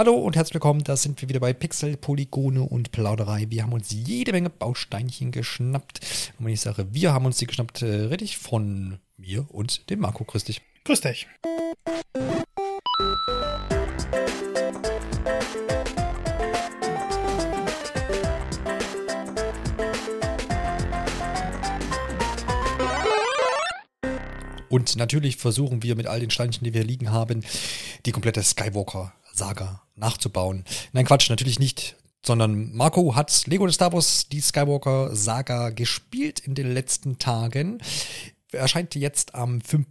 Hallo und herzlich willkommen, da sind wir wieder bei Pixel, Polygone und Plauderei. Wir haben uns jede Menge Bausteinchen geschnappt. Und wenn ich sage, wir haben uns die geschnappt, äh, rede ich von mir und dem Marco. Grüß dich. Grüß dich. Und natürlich versuchen wir mit all den Steinchen, die wir liegen haben, die komplette Skywalker-Saga nachzubauen. Nein, Quatsch, natürlich nicht. Sondern Marco hat Lego Star Wars die Skywalker-Saga gespielt in den letzten Tagen erscheint jetzt am 5.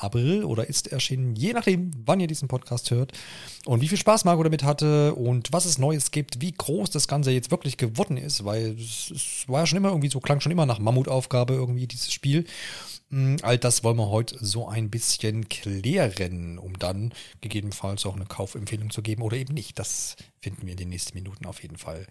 April oder ist erschienen, je nachdem, wann ihr diesen Podcast hört. Und wie viel Spaß Marco damit hatte und was es Neues gibt, wie groß das Ganze jetzt wirklich geworden ist, weil es war ja schon immer irgendwie so, klang schon immer nach Mammutaufgabe irgendwie dieses Spiel. Mm, all das wollen wir heute so ein bisschen klären, um dann gegebenenfalls auch eine Kaufempfehlung zu geben oder eben nicht. Das finden wir in den nächsten Minuten auf jeden Fall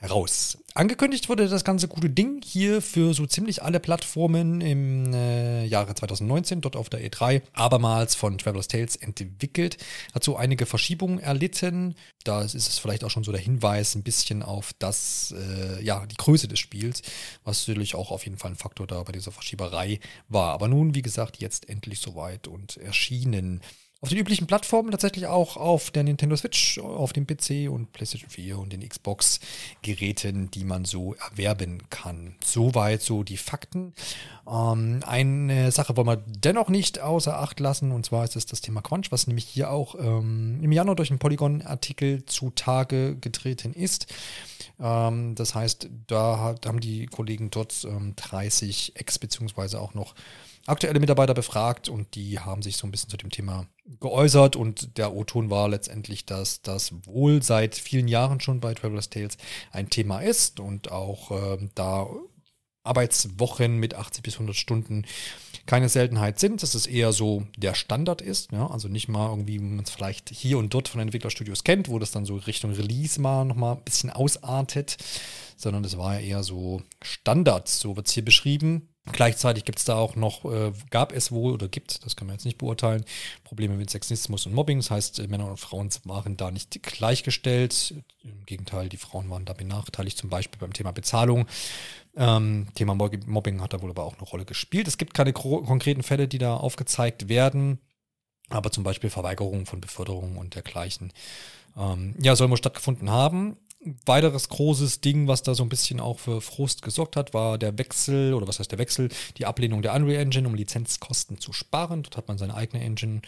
heraus. Angekündigt wurde das ganze gute Ding hier für so ziemlich alle Plattformen im äh, Jahre 2019, dort auf der E3, abermals von Traveler's Tales entwickelt, hat so einige Verschiebungen erlitten. Da ist es vielleicht auch schon so der Hinweis ein bisschen auf das, äh, ja, die Größe des Spiels, was natürlich auch auf jeden Fall ein Faktor da bei dieser Verschieberei war. Aber nun, wie gesagt, jetzt endlich soweit und erschienen auf den üblichen Plattformen tatsächlich auch auf der Nintendo Switch, auf dem PC und PlayStation 4 und den Xbox-Geräten, die man so erwerben kann. Soweit so die Fakten. Ähm, eine Sache wollen wir dennoch nicht außer Acht lassen, und zwar ist es das Thema Quanch, was nämlich hier auch ähm, im Januar durch einen Polygon-Artikel zutage getreten ist. Ähm, das heißt, da hat, haben die Kollegen dort 30 Ex- beziehungsweise auch noch aktuelle Mitarbeiter befragt und die haben sich so ein bisschen zu dem Thema geäußert und der O-Ton war letztendlich, dass das wohl seit vielen Jahren schon bei Traveler's Tales ein Thema ist und auch äh, da Arbeitswochen mit 80 bis 100 Stunden keine Seltenheit sind, dass es eher so der Standard ist, ja, also nicht mal irgendwie, wie man es vielleicht hier und dort von Entwicklerstudios kennt, wo das dann so Richtung Release mal nochmal ein bisschen ausartet, sondern das war ja eher so Standard, so wird es hier beschrieben. Gleichzeitig gibt es da auch noch, äh, gab es wohl oder gibt, das kann man jetzt nicht beurteilen, Probleme mit Sexismus und Mobbing. Das heißt, äh, Männer und Frauen waren da nicht gleichgestellt. Im Gegenteil, die Frauen waren da benachteiligt, zum Beispiel beim Thema Bezahlung. Ähm, Thema Mobbing hat da wohl aber auch eine Rolle gespielt. Es gibt keine konkreten Fälle, die da aufgezeigt werden, aber zum Beispiel Verweigerung von Beförderung und dergleichen. Ähm, ja, soll wohl stattgefunden haben weiteres großes Ding, was da so ein bisschen auch für Frust gesorgt hat, war der Wechsel, oder was heißt der Wechsel, die Ablehnung der Unreal Engine, um Lizenzkosten zu sparen. Dort hat man seine eigene Engine,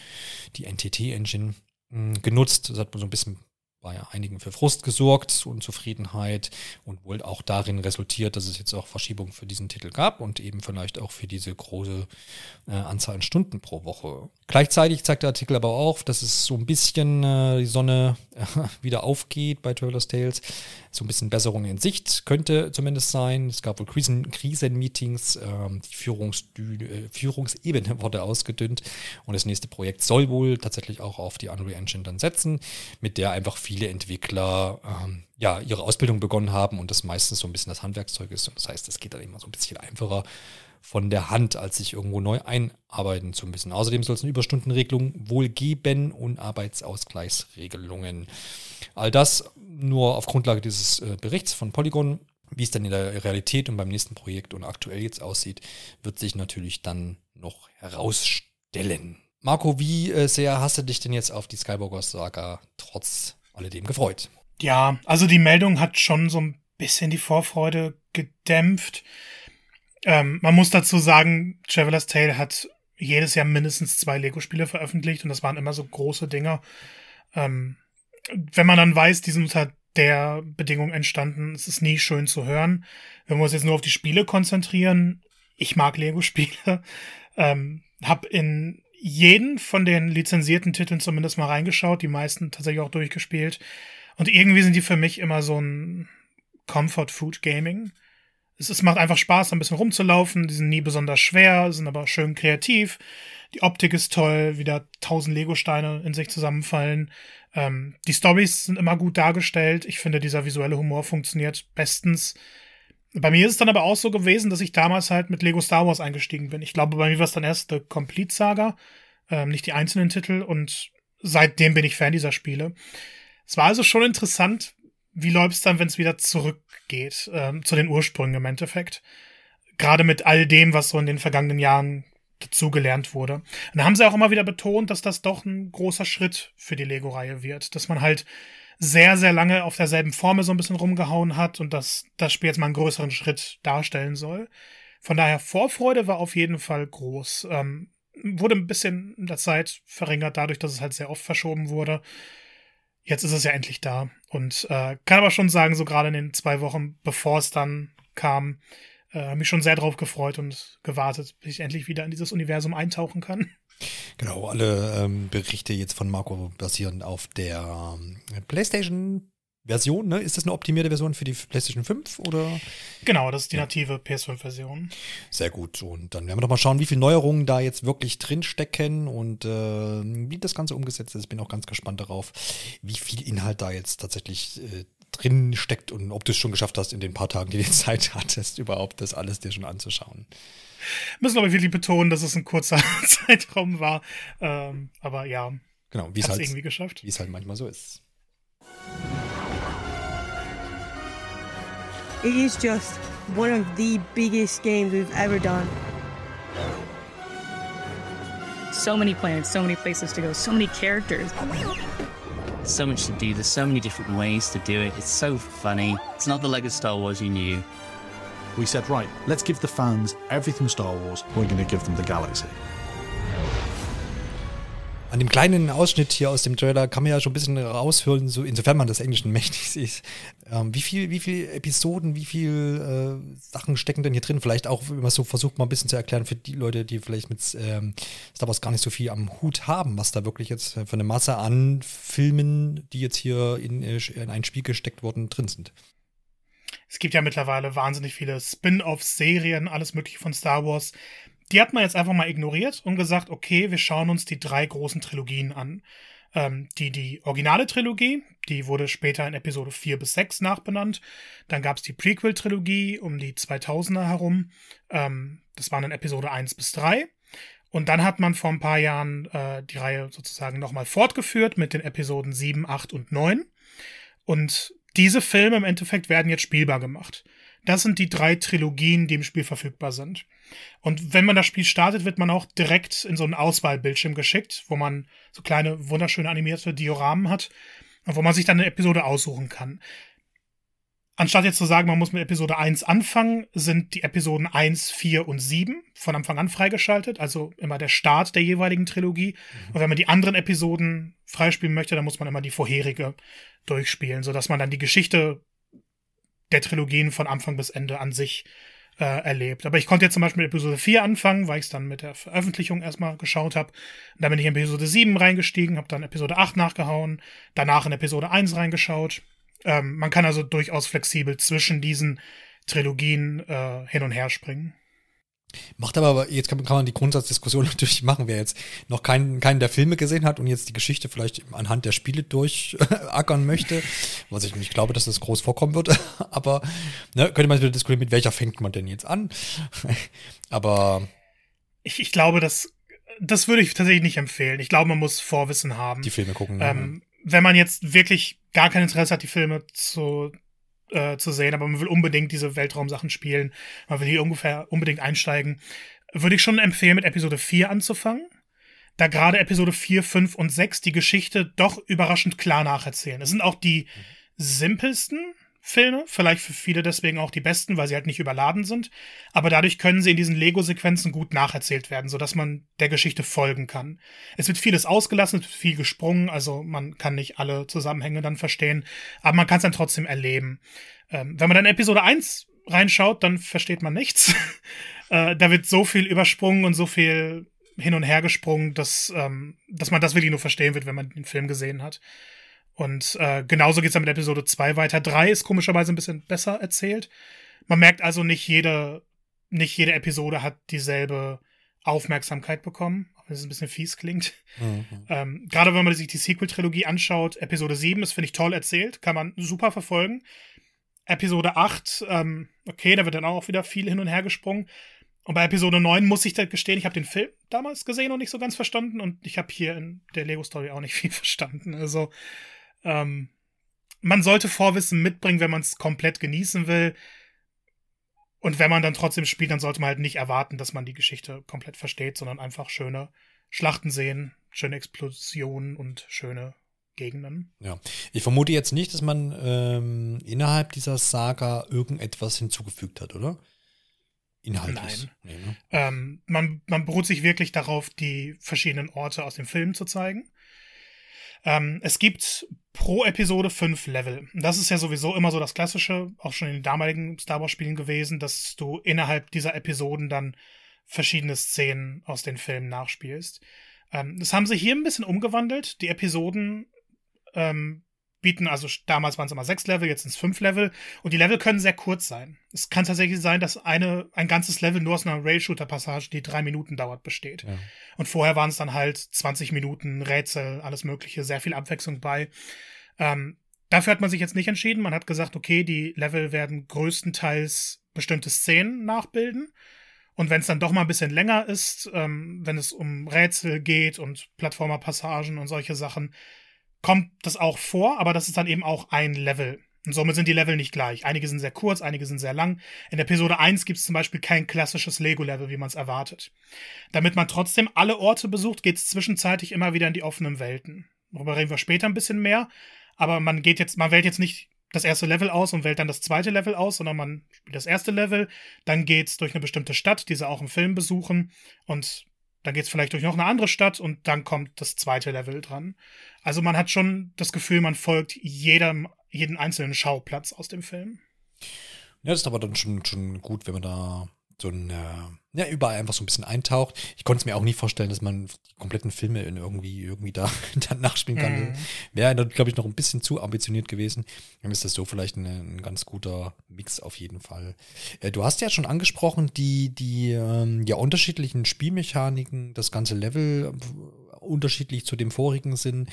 die NTT Engine, hm, genutzt. Das hat man so ein bisschen bei einigen für Frust gesorgt, Unzufriedenheit und wohl auch darin resultiert, dass es jetzt auch Verschiebungen für diesen Titel gab und eben vielleicht auch für diese große äh, Anzahl an Stunden pro Woche. Gleichzeitig zeigt der Artikel aber auch, dass es so ein bisschen äh, die Sonne äh, wieder aufgeht bei Traveler's Tales. So ein bisschen Besserung in Sicht könnte zumindest sein. Es gab wohl Krisen, Krisenmeetings, ähm, die Führungsdü äh, Führungsebene wurde ausgedünnt und das nächste Projekt soll wohl tatsächlich auch auf die Unreal Engine dann setzen, mit der einfach viele Entwickler ähm, ja ihre Ausbildung begonnen haben und das meistens so ein bisschen das Handwerkszeug ist. Und das heißt, es geht dann immer so ein bisschen einfacher von der Hand, als sich irgendwo neu einarbeiten zu müssen. Außerdem soll es eine Überstundenregelung wohl geben und Arbeitsausgleichsregelungen. All das nur auf Grundlage dieses äh, Berichts von Polygon. Wie es dann in der Realität und beim nächsten Projekt und aktuell jetzt aussieht, wird sich natürlich dann noch herausstellen. Marco, wie äh, sehr hast du dich denn jetzt auf die Skywalker-Saga trotz alledem gefreut? Ja, also die Meldung hat schon so ein bisschen die Vorfreude gedämpft. Ähm, man muss dazu sagen, Traveler's Tale hat jedes Jahr mindestens zwei Lego-Spiele veröffentlicht und das waren immer so große Dinger. Ähm, wenn man dann weiß, die sind unter der Bedingung entstanden, es ist nie schön zu hören. Wenn wir uns jetzt nur auf die Spiele konzentrieren, ich mag Lego-Spiele, ähm, hab in jeden von den lizenzierten Titeln zumindest mal reingeschaut, die meisten tatsächlich auch durchgespielt. Und irgendwie sind die für mich immer so ein Comfort Food Gaming es, es macht einfach Spaß, ein bisschen rumzulaufen. Die sind nie besonders schwer, sind aber schön kreativ. Die Optik ist toll, wieder tausend Lego-Steine in sich zusammenfallen. Ähm, die Stories sind immer gut dargestellt. Ich finde, dieser visuelle Humor funktioniert bestens. Bei mir ist es dann aber auch so gewesen, dass ich damals halt mit Lego Star Wars eingestiegen bin. Ich glaube, bei mir war es dann erst The Complete Saga, ähm, nicht die einzelnen Titel. Und seitdem bin ich Fan dieser Spiele. Es war also schon interessant, wie läuft es dann, wenn es wieder zurückgeht ähm, zu den Ursprüngen im Endeffekt. Gerade mit all dem, was so in den vergangenen Jahren dazugelernt wurde. Und da haben sie auch immer wieder betont, dass das doch ein großer Schritt für die Lego-Reihe wird. Dass man halt sehr, sehr lange auf derselben Formel so ein bisschen rumgehauen hat und dass das Spiel jetzt mal einen größeren Schritt darstellen soll. Von daher, Vorfreude war auf jeden Fall groß. Ähm, wurde ein bisschen in der Zeit verringert, dadurch, dass es halt sehr oft verschoben wurde. Jetzt ist es ja endlich da. Und äh, kann aber schon sagen, so gerade in den zwei Wochen, bevor es dann kam, äh, habe mich schon sehr drauf gefreut und gewartet, bis ich endlich wieder in dieses Universum eintauchen kann. Genau, alle ähm, Berichte jetzt von Marco basieren auf der ähm, PlayStation Version, ne? Ist das eine optimierte Version für die PlayStation 5 oder? Genau, das ist die native PS5-Version. Sehr gut. Und dann werden wir doch mal schauen, wie viele Neuerungen da jetzt wirklich drinstecken und äh, wie das Ganze umgesetzt ist. Bin auch ganz gespannt darauf, wie viel Inhalt da jetzt tatsächlich äh, drin steckt und ob du es schon geschafft hast, in den paar Tagen, die du Zeit hattest, überhaupt das alles dir schon anzuschauen. Müssen aber wirklich betonen, dass es ein kurzer Zeitraum war. Ähm, aber ja. Genau, wie es halt, irgendwie geschafft. Wie es halt manchmal so ist. It is just one of the biggest games we've ever done. So many planets, so many places to go, so many characters. So much to do, there's so many different ways to do it. It's so funny. It's not the Lego Star Wars you knew. We said, right, let's give the fans everything Star Wars, we're going to give them the galaxy. An dem kleinen Ausschnitt hier aus dem Trailer kann man ja schon ein bisschen raushören, so, insofern man das Englischen mächtig ist. Ähm, wie viel, wie viel Episoden, wie viel äh, Sachen stecken denn hier drin? Vielleicht auch, wenn man so versucht, mal ein bisschen zu erklären für die Leute, die vielleicht mit ähm, Star Wars gar nicht so viel am Hut haben, was da wirklich jetzt für eine Masse an Filmen, die jetzt hier in, äh, in ein Spiel gesteckt wurden, drin sind. Es gibt ja mittlerweile wahnsinnig viele Spin-offs, Serien, alles mögliche von Star Wars. Die hat man jetzt einfach mal ignoriert und gesagt, okay, wir schauen uns die drei großen Trilogien an. Ähm, die, die originale Trilogie, die wurde später in Episode 4 bis 6 nachbenannt. Dann gab es die Prequel-Trilogie um die 2000er herum. Ähm, das waren dann Episode 1 bis 3. Und dann hat man vor ein paar Jahren äh, die Reihe sozusagen nochmal fortgeführt mit den Episoden 7, 8 und 9. Und diese Filme im Endeffekt werden jetzt spielbar gemacht. Das sind die drei Trilogien, die im Spiel verfügbar sind. Und wenn man das Spiel startet, wird man auch direkt in so einen Auswahlbildschirm geschickt, wo man so kleine, wunderschöne animierte Dioramen hat, wo man sich dann eine Episode aussuchen kann. Anstatt jetzt zu sagen, man muss mit Episode 1 anfangen, sind die Episoden 1, 4 und 7 von Anfang an freigeschaltet, also immer der Start der jeweiligen Trilogie. Mhm. Und wenn man die anderen Episoden freispielen möchte, dann muss man immer die vorherige durchspielen, sodass man dann die Geschichte der Trilogien von Anfang bis Ende an sich äh, erlebt. Aber ich konnte jetzt zum Beispiel mit Episode 4 anfangen, weil ich es dann mit der Veröffentlichung erstmal geschaut habe. Dann bin ich in Episode 7 reingestiegen, habe dann Episode 8 nachgehauen, danach in Episode 1 reingeschaut. Ähm, man kann also durchaus flexibel zwischen diesen Trilogien äh, hin und her springen. Macht aber, jetzt kann, kann, man die Grundsatzdiskussion natürlich machen, wer jetzt noch keinen, keinen der Filme gesehen hat und jetzt die Geschichte vielleicht anhand der Spiele durchackern möchte, was ich nicht glaube, dass das groß vorkommen wird, aber ne, könnte man wieder diskutieren, mit welcher fängt man denn jetzt an? aber ich, ich glaube, das, das würde ich tatsächlich nicht empfehlen. Ich glaube, man muss Vorwissen haben. Die Filme gucken. Ähm, wenn man jetzt wirklich gar kein Interesse hat, die Filme zu äh, zu sehen, aber man will unbedingt diese Weltraumsachen spielen, man will hier ungefähr unbedingt einsteigen, würde ich schon empfehlen, mit Episode 4 anzufangen. Da gerade Episode 4, 5 und 6 die Geschichte doch überraschend klar nacherzählen. Es sind auch die simpelsten Filme, vielleicht für viele deswegen auch die besten, weil sie halt nicht überladen sind, aber dadurch können sie in diesen Lego-Sequenzen gut nacherzählt werden, sodass man der Geschichte folgen kann. Es wird vieles ausgelassen, es wird viel gesprungen, also man kann nicht alle Zusammenhänge dann verstehen, aber man kann es dann trotzdem erleben. Ähm, wenn man dann Episode 1 reinschaut, dann versteht man nichts. äh, da wird so viel übersprungen und so viel hin und her gesprungen, dass, ähm, dass man das wirklich nur verstehen wird, wenn man den Film gesehen hat. Und äh, genauso geht es dann mit Episode 2 weiter. 3 ist komischerweise ein bisschen besser erzählt. Man merkt also, nicht jede, nicht jede Episode hat dieselbe Aufmerksamkeit bekommen, auch wenn es ein bisschen fies klingt. Mhm. Ähm, Gerade wenn man sich die Sequel-Trilogie anschaut, Episode 7 ist, finde ich, toll erzählt, kann man super verfolgen. Episode 8, ähm, okay, da wird dann auch wieder viel hin und her gesprungen. Und bei Episode 9 muss ich da gestehen, ich habe den Film damals gesehen und nicht so ganz verstanden und ich habe hier in der Lego-Story auch nicht viel verstanden. Also Ähm, man sollte Vorwissen mitbringen, wenn man es komplett genießen will. Und wenn man dann trotzdem spielt, dann sollte man halt nicht erwarten, dass man die Geschichte komplett versteht, sondern einfach schöne Schlachten sehen, schöne Explosionen und schöne Gegenden. Ja, ich vermute jetzt nicht, dass man ähm, innerhalb dieser Saga irgendetwas hinzugefügt hat, oder? Inhaltlich. Nein. Nee, ne? ähm, man, man beruht sich wirklich darauf, die verschiedenen Orte aus dem Film zu zeigen. Ähm, es gibt pro Episode fünf Level. Das ist ja sowieso immer so das Klassische, auch schon in den damaligen Star Wars-Spielen gewesen, dass du innerhalb dieser Episoden dann verschiedene Szenen aus den Filmen nachspielst. Ähm, das haben sie hier ein bisschen umgewandelt. Die Episoden ähm, bieten, also damals waren es immer sechs Level, jetzt sind es fünf Level. Und die Level können sehr kurz sein. Es kann tatsächlich sein, dass eine, ein ganzes Level nur aus einer Rail-Shooter-Passage, die drei Minuten dauert, besteht. Ja. Und vorher waren es dann halt 20 Minuten Rätsel, alles Mögliche, sehr viel Abwechslung bei. Ähm, dafür hat man sich jetzt nicht entschieden. Man hat gesagt, okay, die Level werden größtenteils bestimmte Szenen nachbilden. Und wenn es dann doch mal ein bisschen länger ist, ähm, wenn es um Rätsel geht und Plattformer-Passagen und solche Sachen, kommt das auch vor, aber das ist dann eben auch ein Level. Und somit sind die Level nicht gleich. Einige sind sehr kurz, einige sind sehr lang. In Episode 1 gibt es zum Beispiel kein klassisches Lego-Level, wie man es erwartet. Damit man trotzdem alle Orte besucht, geht es zwischenzeitlich immer wieder in die offenen Welten. Darüber reden wir später ein bisschen mehr. Aber man geht jetzt, man wählt jetzt nicht das erste Level aus und wählt dann das zweite Level aus, sondern man spielt das erste Level, dann geht's durch eine bestimmte Stadt, die sie auch im Film besuchen, und dann geht's vielleicht durch noch eine andere Stadt und dann kommt das zweite Level dran. Also man hat schon das Gefühl, man folgt jedem, jeden einzelnen Schauplatz aus dem Film. Ja, das ist aber dann schon, schon gut, wenn man da so ein, äh, ja, überall einfach so ein bisschen eintaucht. Ich konnte es mir auch nie vorstellen, dass man die kompletten Filme in irgendwie, irgendwie da dann nachspielen kann. Mhm. Wäre dann, glaube ich, noch ein bisschen zu ambitioniert gewesen. Dann ist das so vielleicht ein, ein ganz guter Mix auf jeden Fall. Äh, du hast ja schon angesprochen, die, die ähm, ja unterschiedlichen Spielmechaniken, das ganze Level unterschiedlich zu dem vorigen sind.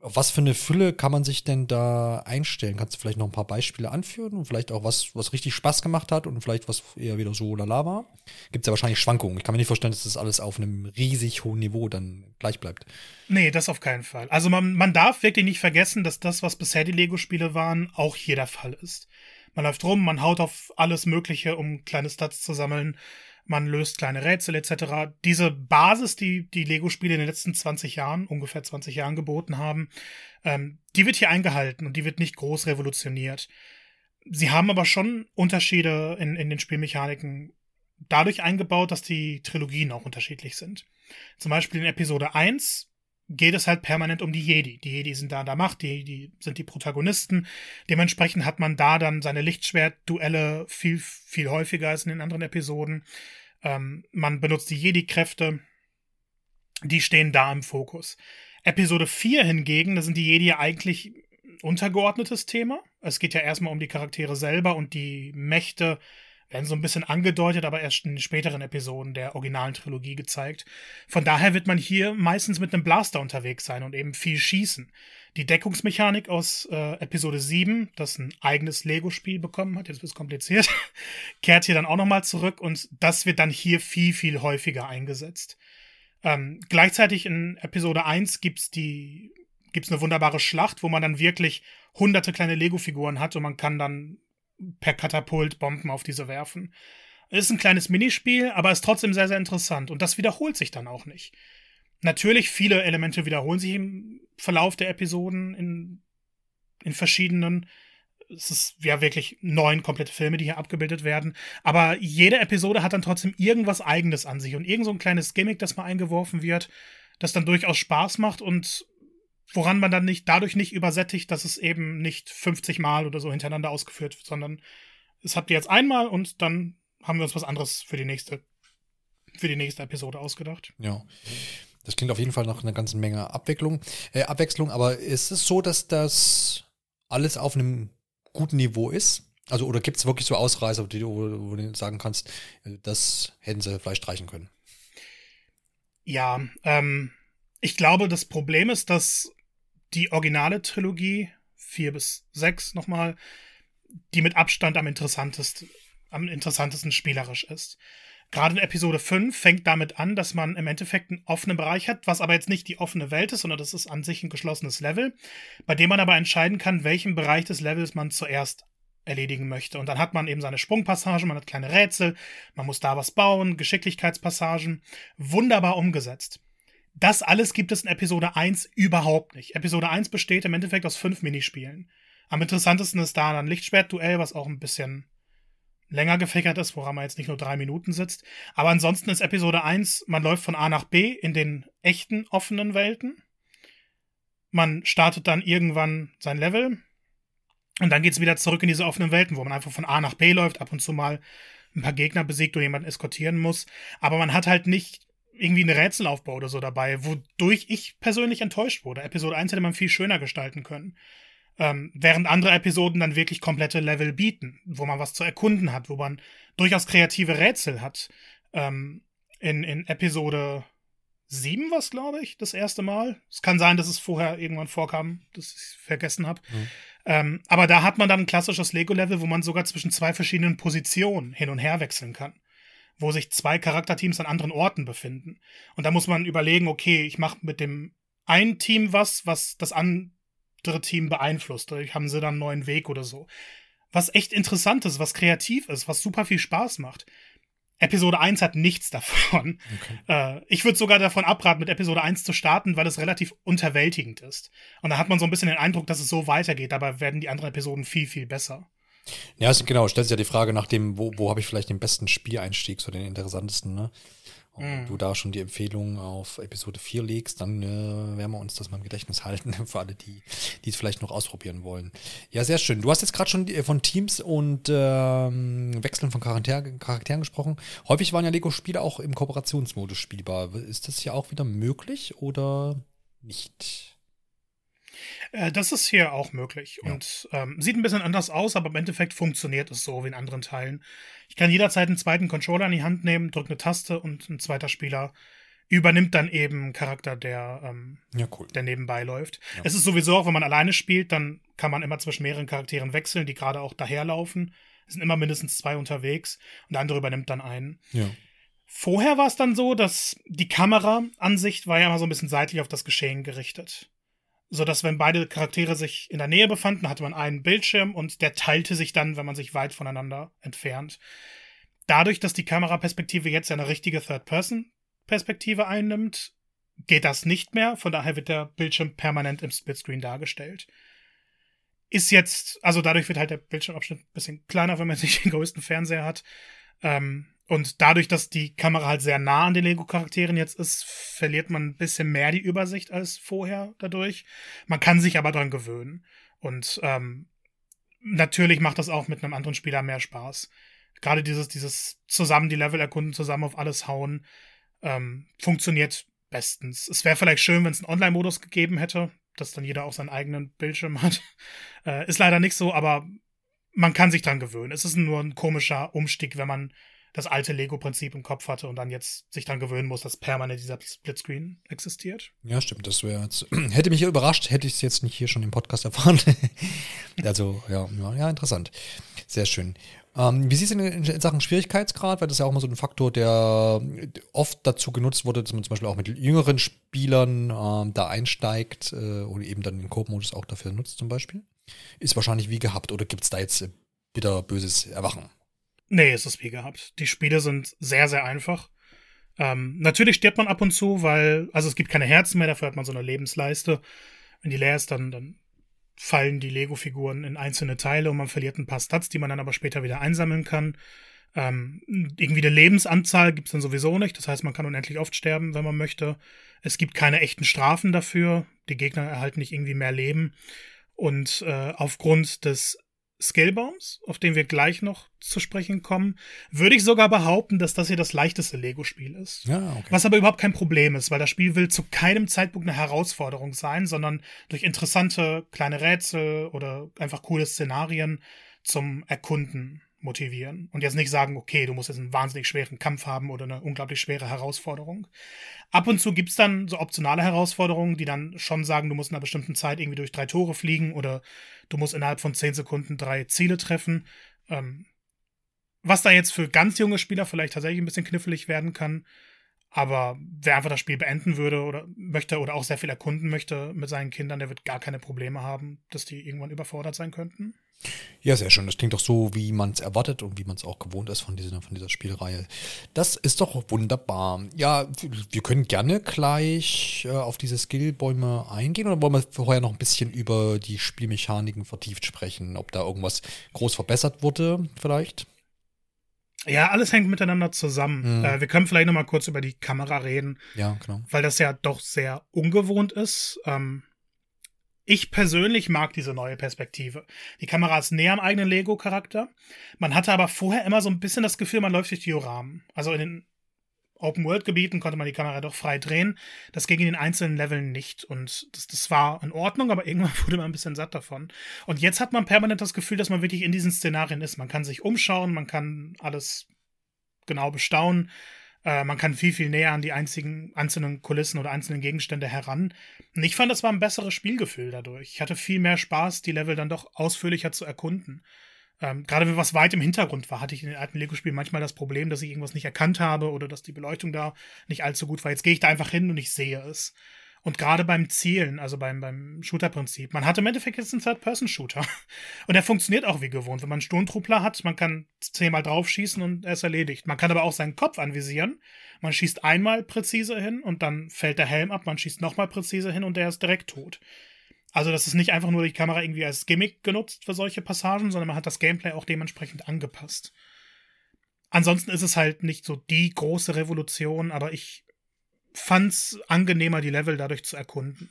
Was für eine Fülle kann man sich denn da einstellen? Kannst du vielleicht noch ein paar Beispiele anführen und vielleicht auch was, was richtig Spaß gemacht hat und vielleicht was eher wieder so lala war? Gibt es ja wahrscheinlich Schwankungen. Ich kann mir nicht vorstellen, dass das alles auf einem riesig hohen Niveau dann gleich bleibt. Nee, das auf keinen Fall. Also man, man darf wirklich nicht vergessen, dass das, was bisher die Lego-Spiele waren, auch hier der Fall ist. Man läuft rum, man haut auf alles Mögliche, um kleine Stats zu sammeln man löst kleine Rätsel etc. Diese Basis, die die Lego-Spiele in den letzten 20 Jahren, ungefähr 20 Jahren geboten haben, ähm, die wird hier eingehalten und die wird nicht groß revolutioniert. Sie haben aber schon Unterschiede in, in den Spielmechaniken dadurch eingebaut, dass die Trilogien auch unterschiedlich sind. Zum Beispiel in Episode 1 geht es halt permanent um die Jedi. Die Jedi sind da an der Macht, die, die sind die Protagonisten. Dementsprechend hat man da dann seine Lichtschwert-Duelle viel, viel häufiger als in den anderen Episoden. Ähm, man benutzt die Jedi-Kräfte. Die stehen da im Fokus. Episode 4 hingegen, da sind die Jedi eigentlich untergeordnetes Thema. Es geht ja erstmal um die Charaktere selber und die Mächte werden so ein bisschen angedeutet, aber erst in späteren Episoden der originalen Trilogie gezeigt. Von daher wird man hier meistens mit einem Blaster unterwegs sein und eben viel schießen. Die Deckungsmechanik aus äh, Episode 7, das ein eigenes Lego-Spiel bekommen hat, jetzt wird es kompliziert, kehrt hier dann auch nochmal zurück und das wird dann hier viel, viel häufiger eingesetzt. Ähm, gleichzeitig in Episode 1 gibt's die gibt's eine wunderbare Schlacht, wo man dann wirklich hunderte kleine Lego-Figuren hat und man kann dann per Katapult Bomben auf diese werfen. Es ist ein kleines Minispiel, aber ist trotzdem sehr, sehr interessant. Und das wiederholt sich dann auch nicht. Natürlich, viele Elemente wiederholen sich im Verlauf der Episoden in, in verschiedenen. Es ist ja wirklich neun komplette Filme, die hier abgebildet werden. Aber jede Episode hat dann trotzdem irgendwas Eigenes an sich und irgend so ein kleines Gimmick, das mal eingeworfen wird, das dann durchaus Spaß macht und woran man dann nicht dadurch nicht übersättigt, dass es eben nicht 50 Mal oder so hintereinander ausgeführt wird, sondern es habt ihr jetzt einmal und dann haben wir uns was anderes für die nächste für die nächste Episode ausgedacht. Ja. Das klingt auf jeden Fall nach einer ganzen Menge Abwicklung, äh, Abwechslung, aber ist es so, dass das alles auf einem guten Niveau ist? Also, oder gibt es wirklich so Ausreißer, die, wo, wo du sagen kannst, äh, das hätten sie vielleicht streichen können? Ja, ähm, ich glaube, das Problem ist, dass die originale Trilogie, vier bis sechs nochmal, die mit Abstand am interessantesten, am interessantesten spielerisch ist. Gerade in Episode 5 fängt damit an, dass man im Endeffekt einen offenen Bereich hat, was aber jetzt nicht die offene Welt ist, sondern das ist an sich ein geschlossenes Level, bei dem man aber entscheiden kann, welchen Bereich des Levels man zuerst erledigen möchte. Und dann hat man eben seine Sprungpassagen, man hat kleine Rätsel, man muss da was bauen, Geschicklichkeitspassagen. Wunderbar umgesetzt. Das alles gibt es in Episode 1 überhaupt nicht. Episode 1 besteht im Endeffekt aus fünf Minispielen. Am interessantesten ist da ein Lichtschwertduell, was auch ein bisschen länger gefächert ist, woran man jetzt nicht nur drei Minuten sitzt. Aber ansonsten ist Episode 1, man läuft von A nach B in den echten offenen Welten. Man startet dann irgendwann sein Level. Und dann geht's wieder zurück in diese offenen Welten, wo man einfach von A nach B läuft, ab und zu mal ein paar Gegner besiegt oder jemanden eskortieren muss. Aber man hat halt nicht irgendwie einen Rätselaufbau oder so dabei, wodurch ich persönlich enttäuscht wurde. Episode 1 hätte man viel schöner gestalten können. Ähm, während andere Episoden dann wirklich komplette Level bieten, wo man was zu erkunden hat, wo man durchaus kreative Rätsel hat. Ähm, in, in Episode 7 war es, glaube ich, das erste Mal. Es kann sein, dass es vorher irgendwann vorkam, dass ich vergessen habe. Mhm. Ähm, aber da hat man dann ein klassisches Lego-Level, wo man sogar zwischen zwei verschiedenen Positionen hin und her wechseln kann wo sich zwei Charakterteams an anderen Orten befinden. Und da muss man überlegen, okay, ich mache mit dem einen Team was, was das andere Team beeinflusst. Dadurch haben sie dann einen neuen Weg oder so. Was echt interessant ist, was kreativ ist, was super viel Spaß macht. Episode 1 hat nichts davon. Okay. Äh, ich würde sogar davon abraten, mit Episode 1 zu starten, weil es relativ unterwältigend ist. Und da hat man so ein bisschen den Eindruck, dass es so weitergeht, dabei werden die anderen Episoden viel, viel besser. Ja, also genau, stellt sich ja die Frage nach dem, wo, wo habe ich vielleicht den besten Spieleinstieg, so den interessantesten, ne? Und mm. du da schon die Empfehlung auf Episode 4 legst, dann äh, werden wir uns das mal im Gedächtnis halten, für alle, die die es vielleicht noch ausprobieren wollen. Ja, sehr schön. Du hast jetzt gerade schon von Teams und ähm, Wechseln von Charakter Charakteren gesprochen. Häufig waren ja Lego-Spiele auch im Kooperationsmodus spielbar. Ist das hier auch wieder möglich oder nicht? Äh, das ist hier auch möglich ja. und ähm, sieht ein bisschen anders aus, aber im Endeffekt funktioniert es so wie in anderen Teilen. Ich kann jederzeit einen zweiten Controller in die Hand nehmen, drücke eine Taste und ein zweiter Spieler übernimmt dann eben einen Charakter, der, ähm, ja, cool. der nebenbei läuft. Ja. Es ist sowieso auch, wenn man alleine spielt, dann kann man immer zwischen mehreren Charakteren wechseln, die gerade auch daherlaufen. Es sind immer mindestens zwei unterwegs und der andere übernimmt dann einen. Ja. Vorher war es dann so, dass die Kameraansicht war ja immer so ein bisschen seitlich auf das Geschehen gerichtet so dass wenn beide Charaktere sich in der Nähe befanden, hatte man einen Bildschirm und der teilte sich dann, wenn man sich weit voneinander entfernt. Dadurch, dass die Kameraperspektive jetzt eine richtige Third-Person-Perspektive einnimmt, geht das nicht mehr. Von daher wird der Bildschirm permanent im Splitscreen dargestellt. Ist jetzt, also dadurch wird halt der Bildschirmabschnitt ein bisschen kleiner, wenn man nicht den größten Fernseher hat. Ähm, und dadurch, dass die Kamera halt sehr nah an den Lego-Charakteren jetzt ist, verliert man ein bisschen mehr die Übersicht als vorher dadurch. Man kann sich aber dran gewöhnen. Und ähm, natürlich macht das auch mit einem anderen Spieler mehr Spaß. Gerade dieses, dieses zusammen die Level erkunden, zusammen auf alles hauen, ähm, funktioniert bestens. Es wäre vielleicht schön, wenn es einen Online-Modus gegeben hätte, dass dann jeder auch seinen eigenen Bildschirm hat. Äh, ist leider nicht so, aber man kann sich dran gewöhnen. Es ist nur ein komischer Umstieg, wenn man das alte Lego-Prinzip im Kopf hatte und dann jetzt sich dann gewöhnen muss, dass permanent dieser Splitscreen existiert. Ja, stimmt. Das wäre jetzt, hätte mich überrascht, hätte ich es jetzt nicht hier schon im Podcast erfahren. also, ja, ja, interessant. Sehr schön. Ähm, wie siehst du denn in Sachen Schwierigkeitsgrad? Weil das ist ja auch mal so ein Faktor, der oft dazu genutzt wurde, dass man zum Beispiel auch mit jüngeren Spielern ähm, da einsteigt äh, und eben dann den Coop-Modus auch dafür nutzt, zum Beispiel. Ist wahrscheinlich wie gehabt oder gibt es da jetzt bitter böses Erwachen? Nee, es ist wie gehabt. Die Spiele sind sehr, sehr einfach. Ähm, natürlich stirbt man ab und zu, weil, also es gibt keine Herzen mehr, dafür hat man so eine Lebensleiste. Wenn die leer ist, dann, dann fallen die Lego-Figuren in einzelne Teile und man verliert ein paar Stats, die man dann aber später wieder einsammeln kann. Ähm, irgendwie eine Lebensanzahl gibt es dann sowieso nicht, das heißt, man kann unendlich oft sterben, wenn man möchte. Es gibt keine echten Strafen dafür. Die Gegner erhalten nicht irgendwie mehr Leben. Und äh, aufgrund des Skillbaums, auf den wir gleich noch zu sprechen kommen, würde ich sogar behaupten, dass das hier das leichteste Lego-Spiel ist. Ja, okay. Was aber überhaupt kein Problem ist, weil das Spiel will zu keinem Zeitpunkt eine Herausforderung sein, sondern durch interessante kleine Rätsel oder einfach coole Szenarien zum Erkunden motivieren und jetzt nicht sagen, okay, du musst jetzt einen wahnsinnig schweren Kampf haben oder eine unglaublich schwere Herausforderung. Ab und zu gibt's dann so optionale Herausforderungen, die dann schon sagen, du musst in einer bestimmten Zeit irgendwie durch drei Tore fliegen oder du musst innerhalb von zehn Sekunden drei Ziele treffen. Ähm, was da jetzt für ganz junge Spieler vielleicht tatsächlich ein bisschen knifflig werden kann. Aber wer einfach das Spiel beenden würde oder möchte oder auch sehr viel erkunden möchte mit seinen Kindern, der wird gar keine Probleme haben, dass die irgendwann überfordert sein könnten. Ja, sehr schön. Das klingt doch so, wie man es erwartet und wie man es auch gewohnt ist von dieser, von dieser Spielreihe. Das ist doch wunderbar. Ja, wir können gerne gleich äh, auf diese Skillbäume eingehen oder wollen wir vorher noch ein bisschen über die Spielmechaniken vertieft sprechen? Ob da irgendwas groß verbessert wurde, vielleicht? Ja, alles hängt miteinander zusammen. Mhm. Äh, wir können vielleicht noch mal kurz über die Kamera reden. Ja, genau. Weil das ja doch sehr ungewohnt ist. Ähm, ich persönlich mag diese neue Perspektive. Die Kamera ist näher am eigenen Lego-Charakter. Man hatte aber vorher immer so ein bisschen das Gefühl, man läuft durch Dioramen. Also in den Open-World-Gebieten konnte man die Kamera doch frei drehen. Das ging in den einzelnen Leveln nicht. Und das, das war in Ordnung, aber irgendwann wurde man ein bisschen satt davon. Und jetzt hat man permanent das Gefühl, dass man wirklich in diesen Szenarien ist. Man kann sich umschauen, man kann alles genau bestaunen. Äh, man kann viel, viel näher an die einzigen, einzelnen Kulissen oder einzelnen Gegenstände heran. Und ich fand, das war ein besseres Spielgefühl dadurch. Ich hatte viel mehr Spaß, die Level dann doch ausführlicher zu erkunden. Ähm, gerade wenn was weit im Hintergrund war, hatte ich in den alten Lego-Spielen manchmal das Problem, dass ich irgendwas nicht erkannt habe oder dass die Beleuchtung da nicht allzu gut war. Jetzt gehe ich da einfach hin und ich sehe es. Und gerade beim Zielen, also beim, beim Shooter-Prinzip, man hat im Endeffekt jetzt einen Third-Person-Shooter. Und der funktioniert auch wie gewohnt. Wenn man einen Sturmtruppler hat, man kann zehnmal draufschießen und er ist erledigt. Man kann aber auch seinen Kopf anvisieren. Man schießt einmal präzise hin und dann fällt der Helm ab. Man schießt nochmal präzise hin und der ist direkt tot. Also das ist nicht einfach nur die Kamera irgendwie als Gimmick genutzt für solche Passagen, sondern man hat das Gameplay auch dementsprechend angepasst. Ansonsten ist es halt nicht so die große Revolution, aber ich fand's angenehmer, die Level dadurch zu erkunden.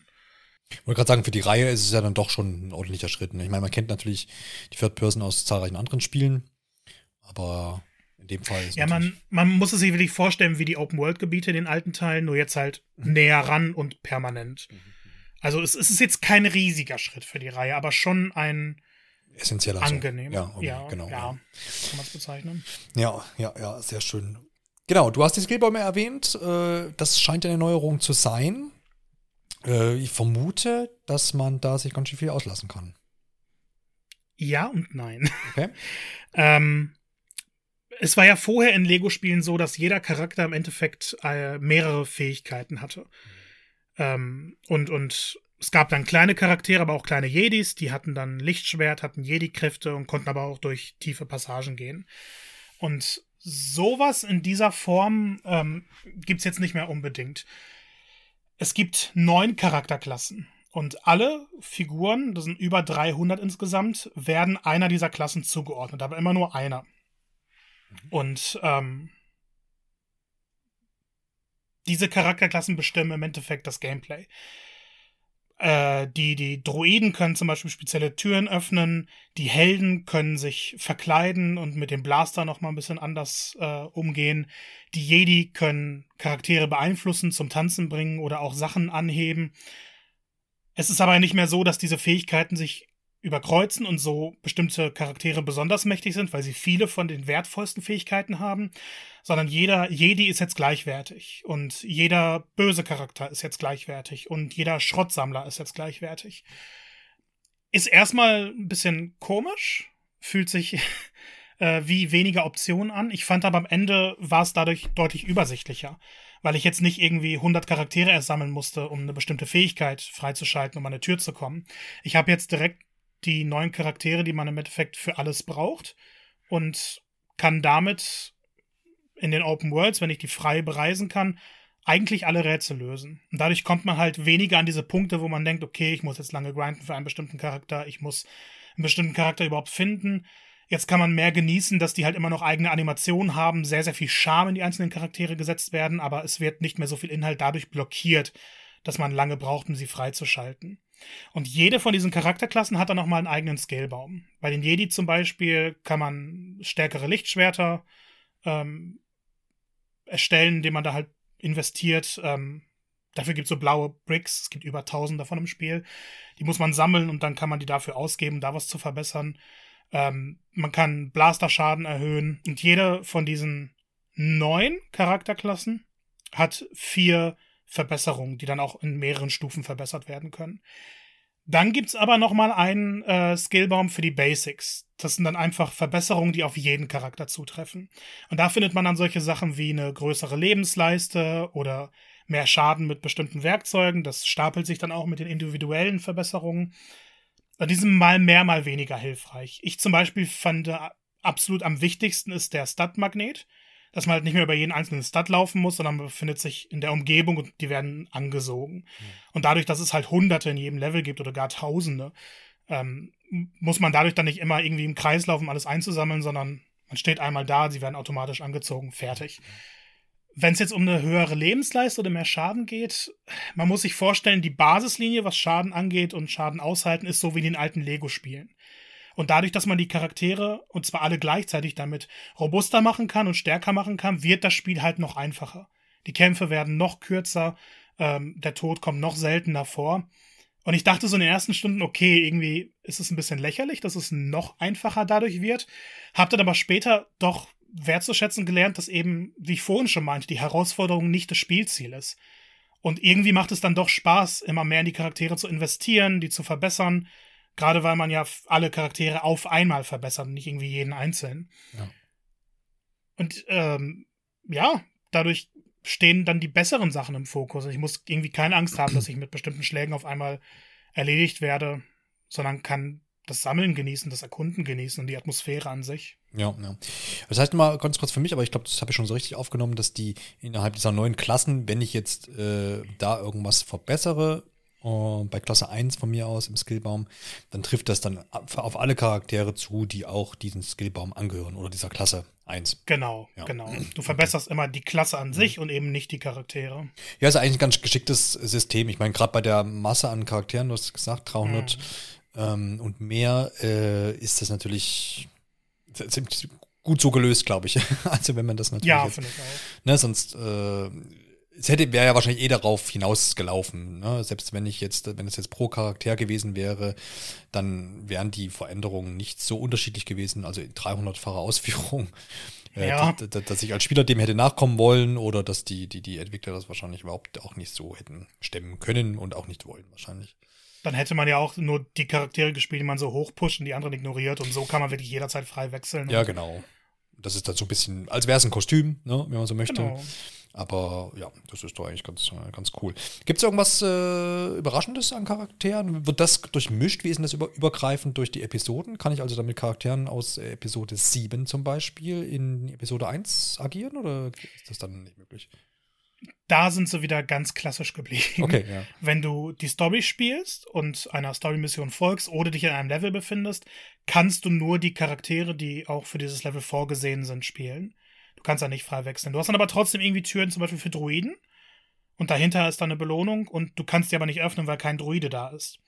Ich wollte gerade sagen, für die Reihe ist es ja dann doch schon ein ordentlicher Schritt. Ne? Ich meine, man kennt natürlich die Third Person aus zahlreichen anderen Spielen, aber in dem Fall ist Ja, man, man muss es sich wirklich vorstellen, wie die Open-World-Gebiete in den alten Teilen, nur jetzt halt mhm. näher ran und permanent. Mhm. Also es, es, ist jetzt kein riesiger Schritt für die Reihe, aber schon ein essentieller angenehm. Ja, okay, ja, genau. Ja, kann man es bezeichnen. Ja, ja, ja, sehr schön. Genau, du hast die Skillbäume erwähnt. Äh, das scheint eine Neuerung zu sein. Äh, ich vermute, dass man da sich ganz schön viel auslassen kann. Ja und nein. Okay. ähm, es war ja vorher in Lego-Spielen so, dass jeder Charakter im Endeffekt äh, mehrere Fähigkeiten hatte. Mhm. Ähm, und, und es gab dann kleine Charaktere, aber auch kleine Jedis, die hatten dann Lichtschwert, hatten Jedi-Kräfte und konnten aber auch durch tiefe Passagen gehen. Und sowas in dieser Form ähm, gibt es jetzt nicht mehr unbedingt. Es gibt neun Charakterklassen. Und alle Figuren, das sind über 300 insgesamt, werden einer dieser Klassen zugeordnet, aber immer nur einer. Mhm. Und ähm, diese Charakterklassen bestimmen im Endeffekt das Gameplay. Äh, die, die Droiden können zum Beispiel spezielle Türen öffnen, die Helden können sich verkleiden und mit dem Blaster nochmal ein bisschen anders äh, umgehen. Die Jedi können Charaktere beeinflussen, zum Tanzen bringen oder auch Sachen anheben. Es ist aber nicht mehr so, dass diese Fähigkeiten sich überkreuzen und so bestimmte Charaktere besonders mächtig sind, weil sie viele von den wertvollsten Fähigkeiten haben, sondern jeder Jedi ist jetzt gleichwertig und jeder böse Charakter ist jetzt gleichwertig und jeder Schrottsammler ist jetzt gleichwertig. Ist erstmal ein bisschen komisch, fühlt sich äh, wie weniger Optionen an. Ich fand aber am Ende war es dadurch deutlich übersichtlicher, weil ich jetzt nicht irgendwie 100 Charaktere erst sammeln musste, um eine bestimmte Fähigkeit freizuschalten, um an eine Tür zu kommen. Ich habe jetzt direkt die neuen Charaktere, die man im Endeffekt für alles braucht und kann damit in den Open Worlds, wenn ich die frei bereisen kann, eigentlich alle Rätsel lösen. Und dadurch kommt man halt weniger an diese Punkte, wo man denkt, okay, ich muss jetzt lange grinden für einen bestimmten Charakter, ich muss einen bestimmten Charakter überhaupt finden. Jetzt kann man mehr genießen, dass die halt immer noch eigene Animationen haben, sehr, sehr viel Charme in die einzelnen Charaktere gesetzt werden, aber es wird nicht mehr so viel Inhalt dadurch blockiert, dass man lange braucht, um sie freizuschalten. Und jede von diesen Charakterklassen hat dann nochmal einen eigenen Scalebaum. Bei den Jedi zum Beispiel kann man stärkere Lichtschwerter ähm, erstellen, indem man da halt investiert. Ähm, dafür gibt es so blaue Bricks, es gibt über 1000 davon im Spiel. Die muss man sammeln und dann kann man die dafür ausgeben, da was zu verbessern. Ähm, man kann Blaster-Schaden erhöhen. Und jede von diesen neun Charakterklassen hat vier Verbesserungen, die dann auch in mehreren Stufen verbessert werden können. Dann gibt's aber noch mal einen äh, Skillbaum für die Basics. das sind dann einfach Verbesserungen, die auf jeden Charakter zutreffen. Und da findet man dann solche Sachen wie eine größere Lebensleiste oder mehr Schaden mit bestimmten Werkzeugen. Das stapelt sich dann auch mit den individuellen Verbesserungen. Die sind mal mehr, mal weniger hilfreich. Ich zum Beispiel fand äh, absolut am wichtigsten ist der Stat-Magnet, dass man halt nicht mehr über jeden einzelnen Stat laufen muss, sondern man befindet sich in der Umgebung und die werden angesogen. Mhm. Und dadurch, dass es halt Hunderte in jedem Level gibt oder gar Tausende, ähm, muss man dadurch dann nicht immer irgendwie im Kreis laufen, um alles einzusammeln, sondern man steht einmal da, sie werden automatisch angezogen, fertig. Wenn es jetzt um eine höhere Lebensleiste oder mehr Schaden geht, man muss sich vorstellen, die Basislinie, was Schaden angeht und Schaden aushalten, ist so wie in den alten Lego-Spielen. Und dadurch, dass man die Charaktere, und zwar alle gleichzeitig damit, robuster machen kann und stärker machen kann, wird das Spiel halt noch einfacher. Die Kämpfe werden noch kürzer, ähm, der Tod kommt noch seltener vor. Und ich dachte so in den ersten Stunden, okay, irgendwie ist es ein bisschen lächerlich, dass es noch einfacher dadurch wird. Hab dann aber später doch wertzuschätzen gelernt, dass eben, wie ich vorhin schon meinte, die Herausforderung nicht das Spielziel ist. Und irgendwie macht es dann doch Spaß, immer mehr in die Charaktere zu investieren, die zu verbessern. Gerade weil man ja alle Charaktere auf einmal verbessert und nicht irgendwie jeden einzeln. Ja. Und ähm, ja, dadurch stehen dann die besseren Sachen im Fokus. Ich muss irgendwie keine Angst haben, dass ich mit bestimmten Schlägen auf einmal erledigt werde, sondern kann das Sammeln genießen, das Erkunden genießen und die Atmosphäre an sich. Ja, ja. Das heißt mal ganz kurz für mich, aber ich glaube, das habe ich schon so richtig aufgenommen, dass die innerhalb dieser neuen Klassen, wenn ich jetzt äh, da irgendwas verbessere, äh, bei Klasse 1 von mir aus im Skillbaum, dann trifft das dann auf alle Charaktere zu, die auch diesen Skillbaum angehören oder dieser Klasse 1. Genau, ja. genau. Du verbesserst immer die Klasse an sich mhm. und eben nicht die Charaktere. Ja, ist eigentlich ein ganz geschicktes System. Ich meine, gerade bei der Masse an Charakteren, du hast gesagt, 300 mhm. ähm, und mehr, äh, ist das natürlich ziemlich gut so gelöst, glaube ich. also wenn man das natürlich. Ja, finde ich auch. Ne, sonst äh, es hätte wäre ja wahrscheinlich eh darauf hinausgelaufen. Ne? Selbst wenn ich jetzt, wenn es jetzt pro Charakter gewesen wäre, dann wären die Veränderungen nicht so unterschiedlich gewesen. Also in 300-facher Ausführung. Äh, ja. Dass, dass ich als Spieler dem hätte nachkommen wollen oder dass die, die, die Entwickler das wahrscheinlich überhaupt auch nicht so hätten stemmen können und auch nicht wollen, wahrscheinlich. Dann hätte man ja auch nur die Charaktere gespielt, die man so hochpusht und die anderen ignoriert und so kann man wirklich jederzeit frei wechseln. Ja, genau. Das ist dann so ein bisschen, als wäre es ein Kostüm, ne, wenn man so möchte. Genau. Aber ja, das ist doch eigentlich ganz, ganz cool. Gibt es irgendwas äh, Überraschendes an Charakteren? Wird das durchmischt? Wie ist denn das über, übergreifend durch die Episoden? Kann ich also dann mit Charakteren aus Episode 7 zum Beispiel in Episode 1 agieren oder ist das dann nicht möglich? Da sind sie wieder ganz klassisch geblieben. Okay, ja. Wenn du die Story spielst und einer Story-Mission folgst oder dich in einem Level befindest, kannst du nur die Charaktere, die auch für dieses Level vorgesehen sind, spielen. Du kannst da nicht frei wechseln. Du hast dann aber trotzdem irgendwie Türen, zum Beispiel für Druiden. Und dahinter ist dann eine Belohnung und du kannst die aber nicht öffnen, weil kein Druide da ist.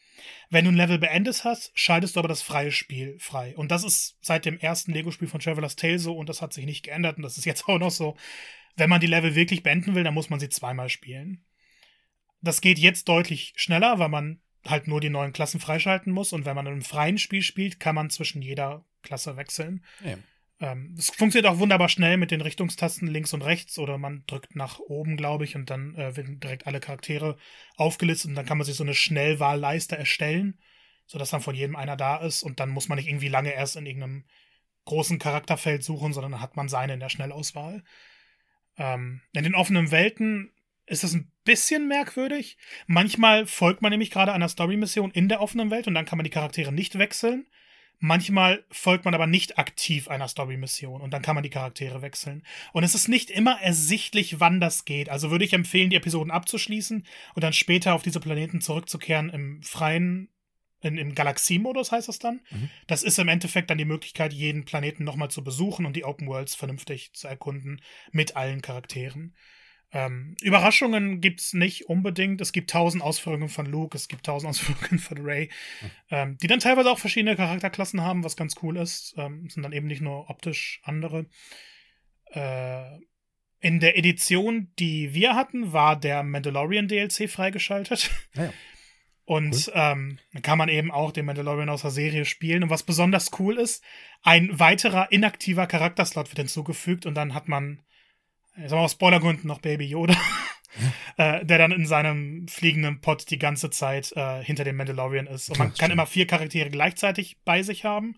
Wenn du ein Level beendet hast, schaltest du aber das freie Spiel frei. Und das ist seit dem ersten Lego-Spiel von Traveler's Tale so und das hat sich nicht geändert und das ist jetzt auch noch so. Wenn man die Level wirklich beenden will, dann muss man sie zweimal spielen. Das geht jetzt deutlich schneller, weil man halt nur die neuen Klassen freischalten muss und wenn man in einem freien Spiel spielt, kann man zwischen jeder Klasse wechseln. Ja. Ähm, es funktioniert auch wunderbar schnell mit den Richtungstasten links und rechts oder man drückt nach oben, glaube ich, und dann äh, werden direkt alle Charaktere aufgelistet und dann kann man sich so eine Schnellwahlleiste erstellen, sodass dann von jedem einer da ist und dann muss man nicht irgendwie lange erst in irgendeinem großen Charakterfeld suchen, sondern dann hat man seine in der Schnellauswahl. Ähm, in den offenen Welten ist das ein bisschen merkwürdig. Manchmal folgt man nämlich gerade einer Story-Mission in der offenen Welt und dann kann man die Charaktere nicht wechseln. Manchmal folgt man aber nicht aktiv einer Story-Mission und dann kann man die Charaktere wechseln. Und es ist nicht immer ersichtlich, wann das geht. Also würde ich empfehlen, die Episoden abzuschließen und dann später auf diese Planeten zurückzukehren im freien, in, im Galaxiemodus heißt das dann. Mhm. Das ist im Endeffekt dann die Möglichkeit, jeden Planeten nochmal zu besuchen und die Open Worlds vernünftig zu erkunden mit allen Charakteren. Ähm, Überraschungen gibt es nicht unbedingt. Es gibt tausend Ausführungen von Luke, es gibt tausend Ausführungen von Ray, mhm. ähm, die dann teilweise auch verschiedene Charakterklassen haben, was ganz cool ist. Ähm, sind dann eben nicht nur optisch andere. Äh, in der Edition, die wir hatten, war der Mandalorian DLC freigeschaltet. Ah ja. Und cool. ähm, dann kann man eben auch den Mandalorian aus der Serie spielen. Und was besonders cool ist, ein weiterer inaktiver Charakterslot wird hinzugefügt und dann hat man ich sag mal aus Spoilergründen noch Baby Yoda, äh, der dann in seinem fliegenden Pod die ganze Zeit äh, hinter dem Mandalorian ist. Und man kann immer vier Charaktere gleichzeitig bei sich haben.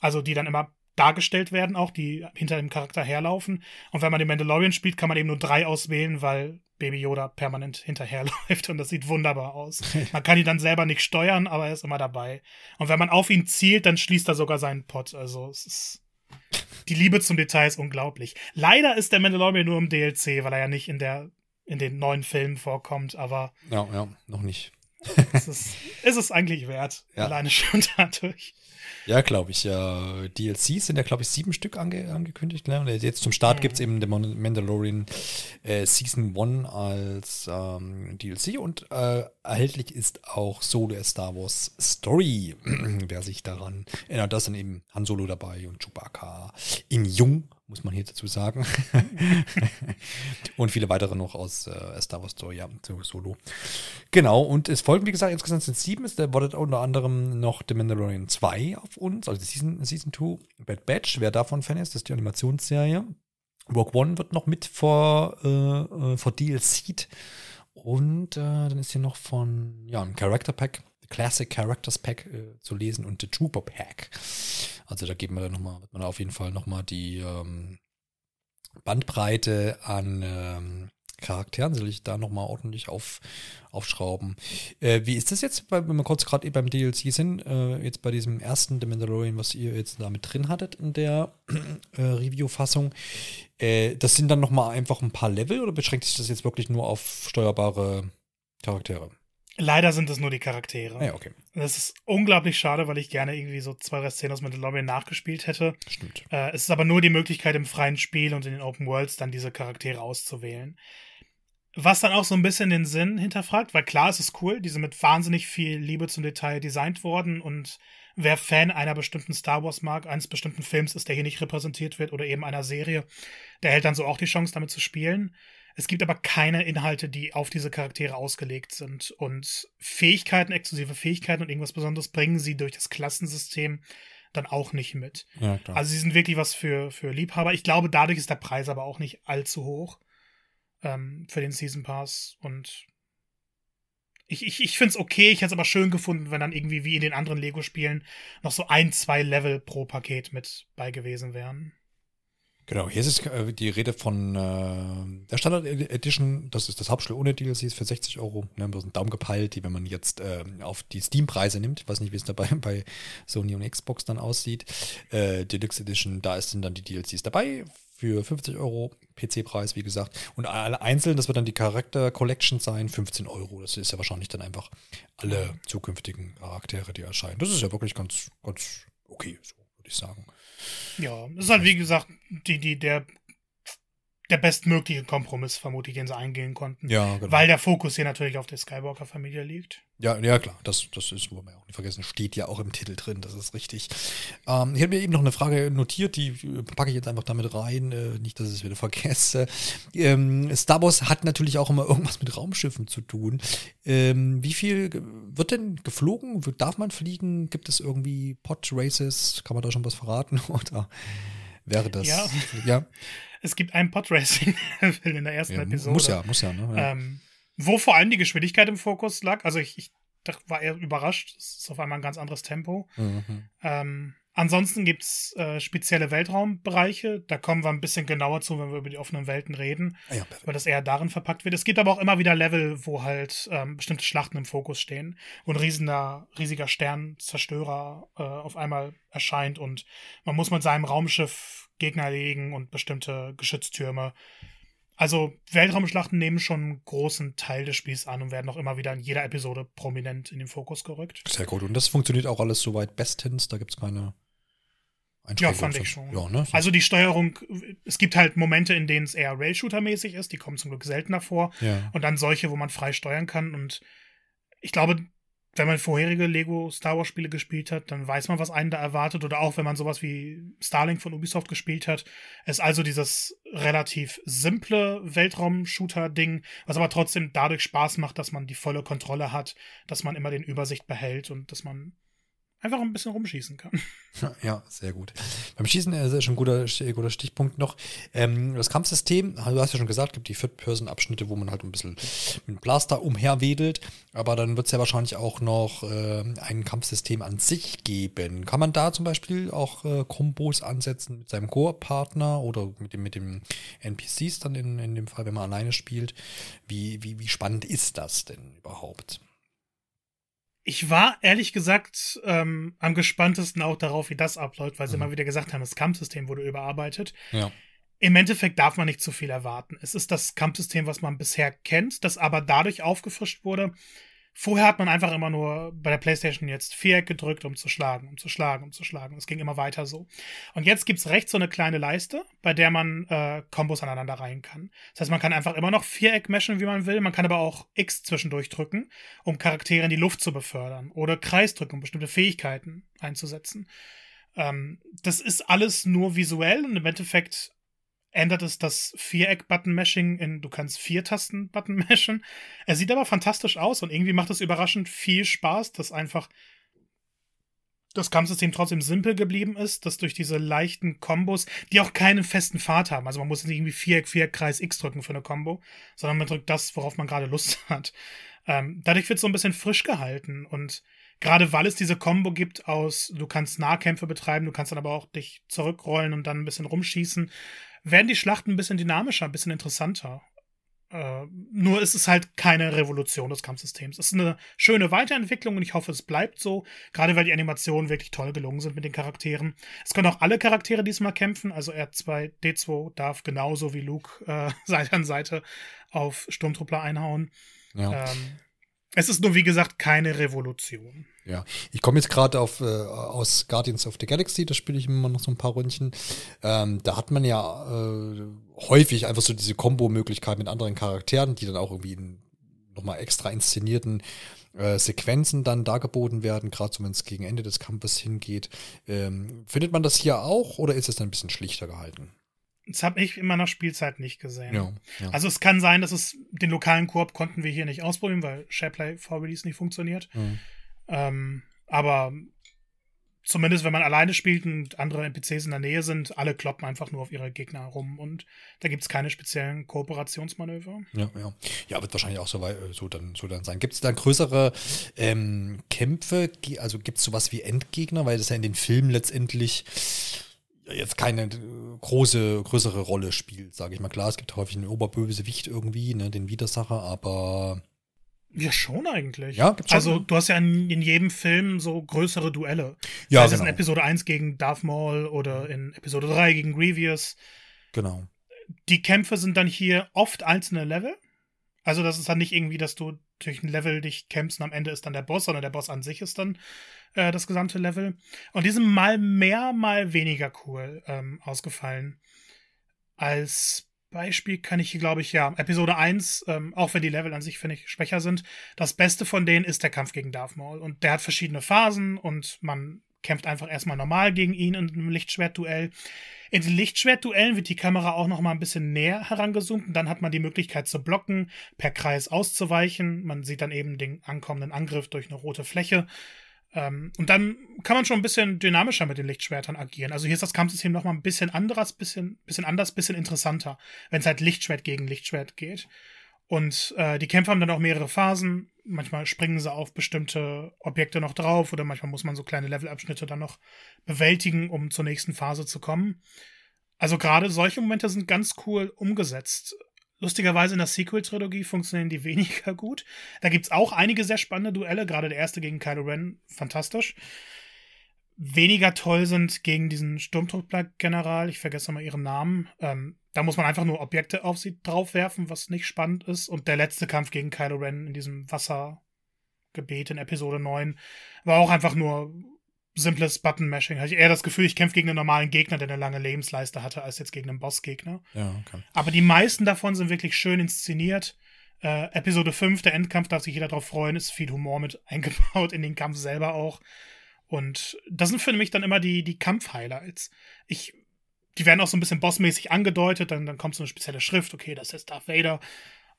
Also die dann immer dargestellt werden, auch die hinter dem Charakter herlaufen. Und wenn man den Mandalorian spielt, kann man eben nur drei auswählen, weil Baby Yoda permanent hinterherläuft und das sieht wunderbar aus. Man kann ihn dann selber nicht steuern, aber er ist immer dabei. Und wenn man auf ihn zielt, dann schließt er sogar seinen Pot. Also es ist die Liebe zum Detail ist unglaublich. Leider ist der Mandalorian nur im DLC, weil er ja nicht in der in den neuen Filmen vorkommt, aber ja, ja, noch nicht. Es ist, ist es eigentlich wert, ja. alleine schon dadurch. Ja, glaube ich. Ja. DLCs sind ja, glaube ich, sieben Stück ange angekündigt. Ne? Und jetzt zum Start mhm. gibt es eben den Mandalorian äh, Season 1 als ähm, DLC und äh, erhältlich ist auch Solo Star Wars Story. Wer sich daran erinnert, da ist dann eben Han Solo dabei und Chewbacca in Jung muss man hier dazu sagen. und viele weitere noch aus äh, Star Wars Story, ja, Solo. Genau, und es folgen, wie gesagt, insgesamt sind sieben. Es wartet unter anderem noch The Mandalorian 2 auf uns, also Season, Season 2. Bad Batch, wer davon Fan ist, das ist die Animationsserie. Rogue One wird noch mit vor, äh, äh vor DLC'd. Und äh, dann ist hier noch von, ja, ein Character Pack Classic Characters Pack äh, zu lesen und The Trooper Pack. Also da geben wir dann nochmal, wird man auf jeden Fall nochmal die ähm, Bandbreite an ähm, Charakteren soll ich da nochmal ordentlich auf, aufschrauben. Äh, wie ist das jetzt, wenn wir kurz gerade beim DLC sind, äh, jetzt bei diesem ersten The Mandalorian, was ihr jetzt da mit drin hattet in der äh, Review-Fassung? Äh, das sind dann nochmal einfach ein paar Level oder beschränkt sich das jetzt wirklich nur auf steuerbare Charaktere? Leider sind es nur die Charaktere. Ah ja, okay. Das ist unglaublich schade, weil ich gerne irgendwie so zwei, drei Szenen aus Mandalorian nachgespielt hätte. Stimmt. Äh, es ist aber nur die Möglichkeit, im freien Spiel und in den Open Worlds dann diese Charaktere auszuwählen. Was dann auch so ein bisschen den Sinn hinterfragt, weil klar, es ist cool, die sind mit wahnsinnig viel Liebe zum Detail designt worden und wer Fan einer bestimmten Star Wars mag, eines bestimmten Films ist, der hier nicht repräsentiert wird oder eben einer Serie, der hält dann so auch die Chance, damit zu spielen. Es gibt aber keine Inhalte, die auf diese Charaktere ausgelegt sind. Und Fähigkeiten, exklusive Fähigkeiten und irgendwas Besonderes bringen sie durch das Klassensystem dann auch nicht mit. Ja, also sie sind wirklich was für, für Liebhaber. Ich glaube, dadurch ist der Preis aber auch nicht allzu hoch ähm, für den Season Pass. Und ich, ich, ich finde es okay. Ich hätte es aber schön gefunden, wenn dann irgendwie wie in den anderen Lego-Spielen noch so ein, zwei Level pro Paket mit bei gewesen wären. Genau, hier ist äh, die Rede von äh, der Standard Edition, das ist das Hauptspiel ohne DLCs für 60 Euro. Ne, bloß einen Daumen gepeilt, die, wenn man jetzt äh, auf die Steam-Preise nimmt, ich weiß nicht, wie es dabei bei Sony und Xbox dann aussieht. Äh, Deluxe Edition, da sind dann die DLCs dabei für 50 Euro, PC-Preis, wie gesagt. Und alle einzeln, das wird dann die Character Collection sein, 15 Euro. Das ist ja wahrscheinlich dann einfach alle zukünftigen Charaktere, die erscheinen. Das ist ja wirklich ganz, ganz okay, so würde ich sagen. Ja, es ist halt wie gesagt die, die, der, der bestmögliche Kompromiss, vermute ich, den sie eingehen konnten. Ja, genau. Weil der Fokus hier natürlich auf der Skywalker-Familie liegt. Ja, ja, klar, das, das ist, wo man auch nicht vergessen, steht ja auch im Titel drin, das ist richtig. Ähm, ich habe mir eben noch eine Frage notiert, die packe ich jetzt einfach damit rein, äh, nicht, dass ich es wieder vergesse. Ähm, Star Wars hat natürlich auch immer irgendwas mit Raumschiffen zu tun. Ähm, wie viel wird denn geflogen? Darf man fliegen? Gibt es irgendwie Pod-Races? Kann man da schon was verraten? Oder wäre das? Ja. ja. Es gibt einen Podracing in der ersten ja, Episode. Muss ja, muss ja. Ne? ja. Wo vor allem die Geschwindigkeit im Fokus lag. Also ich, ich war eher überrascht. Es ist auf einmal ein ganz anderes Tempo. Mhm. Ähm, ansonsten gibt es äh, spezielle Weltraumbereiche. Da kommen wir ein bisschen genauer zu, wenn wir über die offenen Welten reden. Ah ja, weil das eher darin verpackt wird. Es gibt aber auch immer wieder Level, wo halt ähm, bestimmte Schlachten im Fokus stehen. Ein riesiger, riesiger Sternzerstörer äh, auf einmal erscheint und man muss mit seinem Raumschiff Gegner legen und bestimmte Geschütztürme. Also Weltraumschlachten nehmen schon einen großen Teil des Spiels an und werden auch immer wieder in jeder Episode prominent in den Fokus gerückt. Sehr gut. Und das funktioniert auch alles soweit bestens. Da gibt es keine ja, fand ich schon. Ja, ne? Also die Steuerung, es gibt halt Momente, in denen es eher Rail-Shooter-mäßig ist, die kommen zum Glück seltener vor. Ja. Und dann solche, wo man frei steuern kann. Und ich glaube, wenn man vorherige Lego Star Wars Spiele gespielt hat, dann weiß man, was einen da erwartet. Oder auch wenn man sowas wie Starlink von Ubisoft gespielt hat. Ist also dieses relativ simple Weltraum-Shooter-Ding, was aber trotzdem dadurch Spaß macht, dass man die volle Kontrolle hat, dass man immer den Übersicht behält und dass man einfach ein bisschen rumschießen kann. Ja, sehr gut. Beim Schießen äh, ist schon ein guter, guter Stichpunkt noch. Ähm, das Kampfsystem, du hast ja schon gesagt, gibt die Third-Person-Abschnitte, wo man halt ein bisschen mit dem Blaster umherwedelt, aber dann wird es ja wahrscheinlich auch noch äh, ein Kampfsystem an sich geben. Kann man da zum Beispiel auch äh, Kombos ansetzen mit seinem Core-Partner oder mit dem, mit dem NPCs dann in, in dem Fall, wenn man alleine spielt? Wie, wie, wie spannend ist das denn überhaupt? Ich war ehrlich gesagt ähm, am gespanntesten auch darauf, wie das abläuft, weil sie mhm. immer wieder gesagt haben, das Kampfsystem wurde überarbeitet. Ja. Im Endeffekt darf man nicht zu viel erwarten. Es ist das Kampfsystem, was man bisher kennt, das aber dadurch aufgefrischt wurde, Vorher hat man einfach immer nur bei der PlayStation jetzt Viereck gedrückt, um zu schlagen, um zu schlagen, um zu schlagen. Es ging immer weiter so. Und jetzt gibt's rechts so eine kleine Leiste, bei der man äh, Kombos aneinander reihen kann. Das heißt, man kann einfach immer noch Viereck meschen, wie man will. Man kann aber auch X zwischendurch drücken, um Charaktere in die Luft zu befördern. Oder Kreis drücken, um bestimmte Fähigkeiten einzusetzen. Ähm, das ist alles nur visuell und im Endeffekt ändert es das Viereck-Button-Mashing in, du kannst vier Tasten-Button mashen. Er sieht aber fantastisch aus und irgendwie macht es überraschend viel Spaß, dass einfach das Kampfsystem trotzdem simpel geblieben ist, dass durch diese leichten Kombos, die auch keinen festen Pfad haben, also man muss nicht irgendwie Viereck, Viereck, Kreis, X drücken für eine Combo, sondern man drückt das, worauf man gerade Lust hat. Ähm, dadurch wird es so ein bisschen frisch gehalten und gerade weil es diese Combo gibt aus, du kannst Nahkämpfe betreiben, du kannst dann aber auch dich zurückrollen und dann ein bisschen rumschießen, werden die Schlachten ein bisschen dynamischer, ein bisschen interessanter. Äh, nur ist es halt keine Revolution des Kampfsystems. Es ist eine schöne Weiterentwicklung und ich hoffe, es bleibt so, gerade weil die Animationen wirklich toll gelungen sind mit den Charakteren. Es können auch alle Charaktere diesmal kämpfen, also R2, D2 darf genauso wie Luke äh, Seite an Seite auf Sturmtruppler einhauen. Ja. Ähm, es ist nur, wie gesagt, keine Revolution. Ja, ich komme jetzt gerade auf äh, aus Guardians of the Galaxy, da spiele ich immer noch so ein paar Ründchen. Ähm, da hat man ja äh, häufig einfach so diese Kombo-Möglichkeit mit anderen Charakteren, die dann auch irgendwie in nochmal extra inszenierten äh, Sequenzen dann dargeboten werden, gerade so wenn es gegen Ende des Kampfes hingeht. Ähm, findet man das hier auch oder ist es dann ein bisschen schlichter gehalten? Das habe ich in meiner Spielzeit nicht gesehen. Ja, ja. Also es kann sein, dass es den lokalen Koop konnten wir hier nicht ausprobieren, weil SharePlay vor Release nicht funktioniert. Mhm. Ähm, aber zumindest wenn man alleine spielt und andere NPCs in der Nähe sind, alle kloppen einfach nur auf ihre Gegner rum und da gibt es keine speziellen Kooperationsmanöver. Ja, ja. Ja, wird wahrscheinlich auch so, so, dann, so dann sein. Gibt es da größere ähm, Kämpfe? Also gibt es sowas wie Endgegner, weil das ja in den Filmen letztendlich jetzt keine große, größere Rolle spielt, sage ich mal. Klar, es gibt häufig einen Oberbösewicht irgendwie, ne, den Widersacher, aber ja, schon eigentlich. Ja, gibt's schon. Also, du hast ja in, in jedem Film so größere Duelle. Ja, das genau. in Episode 1 gegen Darth Maul oder in Episode 3 gegen Grievous. Genau. Die Kämpfe sind dann hier oft einzelne Level. Also, das ist dann nicht irgendwie, dass du durch ein Level dich kämpfst und am Ende ist dann der Boss, sondern der Boss an sich ist dann äh, das gesamte Level. Und die sind mal mehr, mal weniger cool ähm, ausgefallen. Als Beispiel kann ich hier, glaube ich, ja, Episode 1, ähm, auch wenn die Level an sich, finde ich, schwächer sind, das Beste von denen ist der Kampf gegen Darth Maul. Und der hat verschiedene Phasen und man kämpft einfach erstmal normal gegen ihn in einem Lichtschwertduell. In den Lichtschwertduellen wird die Kamera auch noch mal ein bisschen näher herangezoomt und dann hat man die Möglichkeit zu blocken, per Kreis auszuweichen. Man sieht dann eben den ankommenden Angriff durch eine rote Fläche. Ähm, und dann kann man schon ein bisschen dynamischer mit den Lichtschwertern agieren. Also hier ist das Kampfsystem noch mal ein bisschen anderes, bisschen, bisschen anders, bisschen interessanter, wenn es halt Lichtschwert gegen Lichtschwert geht. Und äh, die Kämpfe haben dann auch mehrere Phasen. Manchmal springen sie auf bestimmte Objekte noch drauf oder manchmal muss man so kleine Levelabschnitte dann noch bewältigen, um zur nächsten Phase zu kommen. Also gerade solche Momente sind ganz cool umgesetzt. Lustigerweise in der Sequel-Trilogie funktionieren die weniger gut. Da gibt es auch einige sehr spannende Duelle, gerade der erste gegen Kylo Ren, fantastisch. Weniger toll sind gegen diesen Sturmtruppler-General, ich vergesse mal ihren Namen. Ähm, da muss man einfach nur Objekte auf sie draufwerfen, was nicht spannend ist. Und der letzte Kampf gegen Kylo Ren in diesem Wassergebet in Episode 9 war auch einfach nur simples Button-Mashing. Hatte ich eher das Gefühl, ich kämpfe gegen einen normalen Gegner, der eine lange Lebensleiste hatte, als jetzt gegen einen Bossgegner. Ja, okay. Aber die meisten davon sind wirklich schön inszeniert. Äh, Episode 5, der Endkampf, darf sich jeder drauf freuen, ist viel Humor mit eingebaut in den Kampf selber auch. Und das sind für mich dann immer die, die Kampf-Highlights. Ich, die werden auch so ein bisschen bossmäßig angedeutet, dann, dann kommt so eine spezielle Schrift, okay, das ist Darth Vader.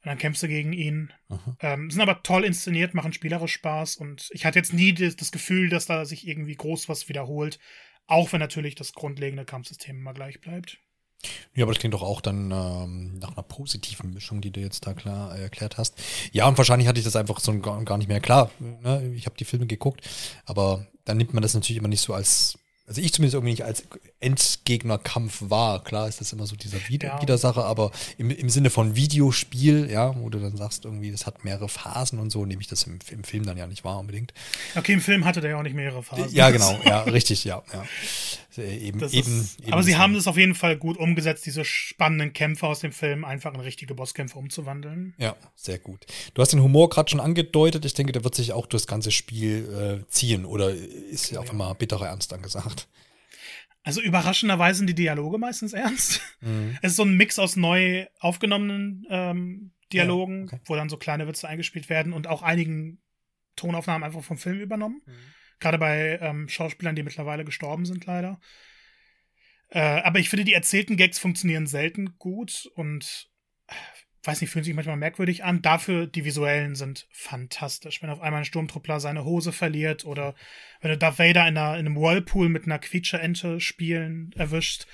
Und dann kämpfst du gegen ihn. Ähm, sind aber toll inszeniert, machen spielerisch Spaß. Und ich hatte jetzt nie das, das Gefühl, dass da sich irgendwie groß was wiederholt. Auch wenn natürlich das grundlegende Kampfsystem immer gleich bleibt. Ja, aber das klingt doch auch dann ähm, nach einer positiven Mischung, die du jetzt da klar äh, erklärt hast. Ja, und wahrscheinlich hatte ich das einfach so gar, gar nicht mehr klar. Ne? Ich habe die Filme geguckt, aber dann nimmt man das natürlich immer nicht so als also ich zumindest irgendwie nicht als Endgegnerkampf wahr. Klar ist das immer so dieser Wider Ja. Widersacher, aber im, im Sinne von Videospiel, ja, wo du dann sagst, irgendwie, das hat mehrere Phasen und so, nehme ich das im, im Film dann ja nicht wahr unbedingt. Okay, im Film hatte der ja auch nicht mehrere Phasen. Ja, genau, ja, richtig, ja, ja. Eben, Das eben, ist, eben aber sie haben es auf jeden Fall gut umgesetzt, diese spannenden Kämpfe aus dem Film einfach in richtige Bosskämpfe umzuwandeln. Ja, sehr gut. Du hast den Humor gerade schon angedeutet. Ich denke, der wird sich auch durch das ganze Spiel äh, ziehen. Oder ist ja auf einmal bitterer Ernst angesagt? Also überraschenderweise sind die Dialoge meistens ernst. Mhm. Es ist so ein Mix aus neu aufgenommenen ähm, Dialogen, Ja, okay. wo dann so kleine Witze eingespielt werden und auch einigen Tonaufnahmen einfach vom Film übernommen. Mhm. Gerade bei ähm, Schauspielern, die mittlerweile gestorben sind, leider. Äh, aber ich finde, die erzählten Gags funktionieren selten gut und weiß nicht, fühlen sich manchmal merkwürdig an. Dafür die visuellen sind fantastisch. Wenn auf einmal ein Sturmtruppler seine Hose verliert oder wenn du Darth Vader in, einer, in einem Whirlpool mit einer Quietscherente spielen erwischt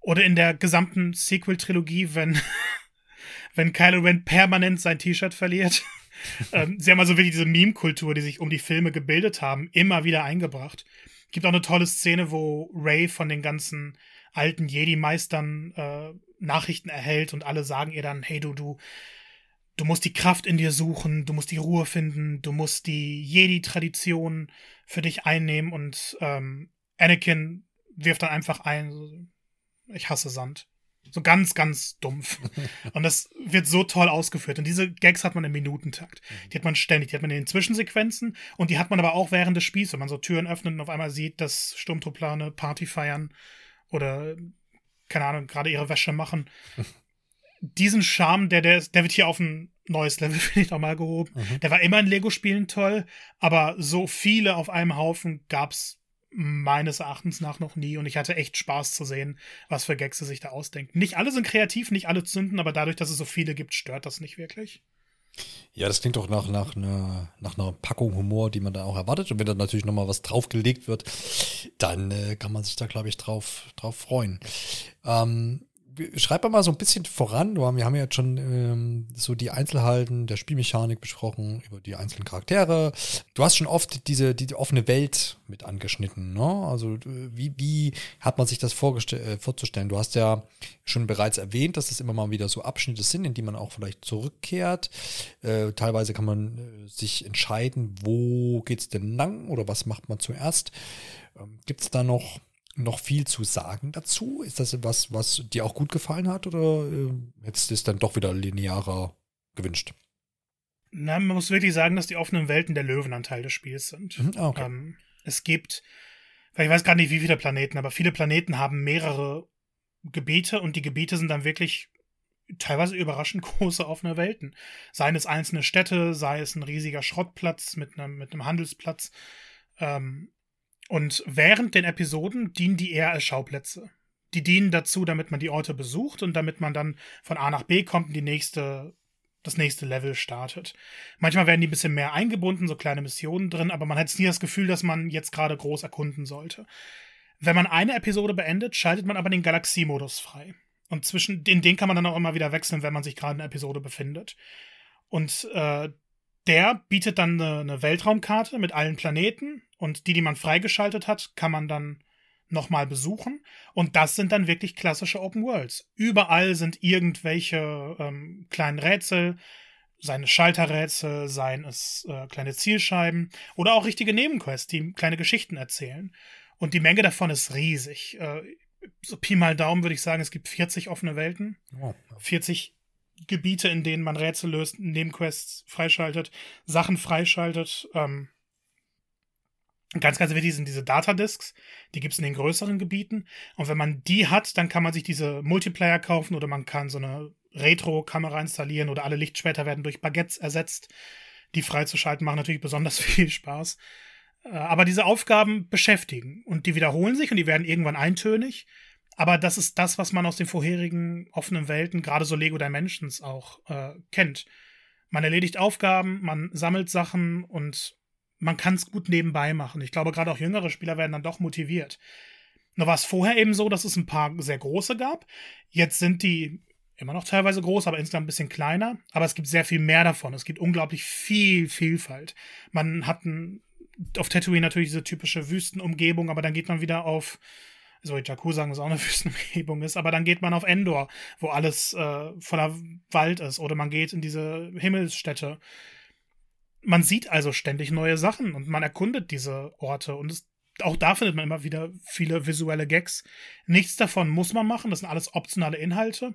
oder in der gesamten Sequel-Trilogie, wenn wenn Kylo Ren permanent sein T-Shirt verliert. ähm, sie haben also wirklich diese Meme-Kultur, die sich um die Filme gebildet haben, immer wieder eingebracht. Gibt auch eine tolle Szene, wo Ray von den ganzen alten Jedi-Meistern äh, Nachrichten erhält und alle sagen ihr dann, hey du, du, du musst die Kraft in dir suchen, du musst die Ruhe finden, du musst die Jedi-Tradition für dich einnehmen und ähm, Anakin wirft dann einfach ein, ich hasse Sand. So ganz, ganz dumpf. Und das wird so toll ausgeführt. Und diese Gags hat man im Minutentakt. Die hat man ständig. Die hat man in den Zwischensequenzen und die hat man aber auch während des Spiels, wenn man so Türen öffnet und auf einmal sieht, dass Sturmtruppler Party feiern oder, keine Ahnung, gerade ihre Wäsche machen. Diesen Charme, der, der, der wird hier auf ein neues Level, finde ich, nochmal gehoben. Der war immer in Lego-Spielen toll, aber so viele auf einem Haufen gab's meines Erachtens nach noch nie und ich hatte echt Spaß zu sehen, was für Gags sie sich da ausdenken. Nicht alle sind kreativ, nicht alle zünden, aber dadurch, dass es so viele gibt, stört das nicht wirklich. Ja, das klingt doch nach, nach, einer, nach einer Packung Humor, die man da auch erwartet. Und wenn da natürlich nochmal was draufgelegt wird, dann äh, kann man sich da, glaube ich, drauf, drauf freuen. Ähm, schreib mal so ein bisschen voran. Wir haben ja jetzt schon ähm, so die Einzelheiten der Spielmechanik besprochen, über die einzelnen Charaktere. Du hast schon oft diese die, die offene Welt mit angeschnitten. Ne? Also äh, wie, wie hat man sich das äh, vorzustellen? Du hast ja schon bereits erwähnt, dass es immer mal wieder so Abschnitte sind, in die man auch vielleicht zurückkehrt. Äh, teilweise kann man äh, sich entscheiden, wo geht's denn lang oder was macht man zuerst. Ähm, Gibt es da noch noch viel zu sagen dazu? Ist das was, was dir auch gut gefallen hat oder äh, hättest du es dann doch wieder linearer gewünscht? Na, man muss wirklich sagen, dass die offenen Welten der Löwenanteil des Spiels sind. Mhm, ah, okay. Ähm, es gibt, ich weiß gar nicht, wie viele Planeten, aber viele Planeten haben mehrere Gebiete und die Gebiete sind dann wirklich teilweise überraschend große offene Welten. Seien es einzelne Städte, sei es ein riesiger Schrottplatz mit einem, mit einem Handelsplatz. Ähm, und während den Episoden dienen die eher als Schauplätze. Die dienen dazu, damit man die Orte besucht und damit man dann von A nach B kommt und die nächste, das nächste Level startet. Manchmal werden die ein bisschen mehr eingebunden, so kleine Missionen drin, aber man hat jetzt nie das Gefühl, dass man jetzt gerade groß erkunden sollte. Wenn man eine Episode beendet, schaltet man aber den Galaxiemodus frei. Und zwischen den, den kann man dann auch immer wieder wechseln, wenn man sich gerade in der Episode befindet. Und äh, der bietet dann eine, eine Weltraumkarte mit allen Planeten und die, die man freigeschaltet hat, kann man dann nochmal besuchen. Und das sind dann wirklich klassische Open Worlds. Überall sind irgendwelche ähm, kleinen Rätsel, seine Schalterrätsel, seien es äh, kleine Zielscheiben oder auch richtige Nebenquests, die kleine Geschichten erzählen. Und die Menge davon ist riesig. Äh, so Pi mal Daumen würde ich sagen, es gibt 40 offene Welten. Oh, 40 Gebiete, in denen man Rätsel löst, Nebenquests freischaltet, Sachen freischaltet. Ähm, ganz, ganz wichtig sind diese Datadisks. Die gibt es in den größeren Gebieten. Und wenn man die hat, dann kann man sich diese Multiplayer kaufen oder man kann so eine Retro-Kamera installieren oder alle Lichtschwerter werden durch Baguettes ersetzt. Die freizuschalten machen natürlich besonders viel Spaß. Äh, Aber diese Aufgaben beschäftigen und die wiederholen sich und die werden irgendwann eintönig. Aber das ist das, was man aus den vorherigen offenen Welten, gerade so Lego Dimensions auch äh, kennt. Man erledigt Aufgaben, man sammelt Sachen und man kann es gut nebenbei machen. Ich glaube, gerade auch jüngere Spieler werden dann doch motiviert. Nur war es vorher eben so, dass es ein paar sehr große gab. Jetzt sind die immer noch teilweise groß, aber insgesamt ein bisschen kleiner. Aber es gibt sehr viel mehr davon. Es gibt unglaublich viel Vielfalt. Man hat ein, auf Tatooine natürlich diese typische Wüstenumgebung, aber dann geht man wieder auf, so wie Jakku sagen, dass auch eine Wüstenumgebung ist, aber dann geht man auf Endor, wo alles äh, voller Wald ist. Oder man geht in diese Himmelsstätte. Man sieht also ständig neue Sachen und man erkundet diese Orte und es auch da findet man immer wieder viele visuelle Gags. Nichts davon muss man machen, das sind alles optionale Inhalte.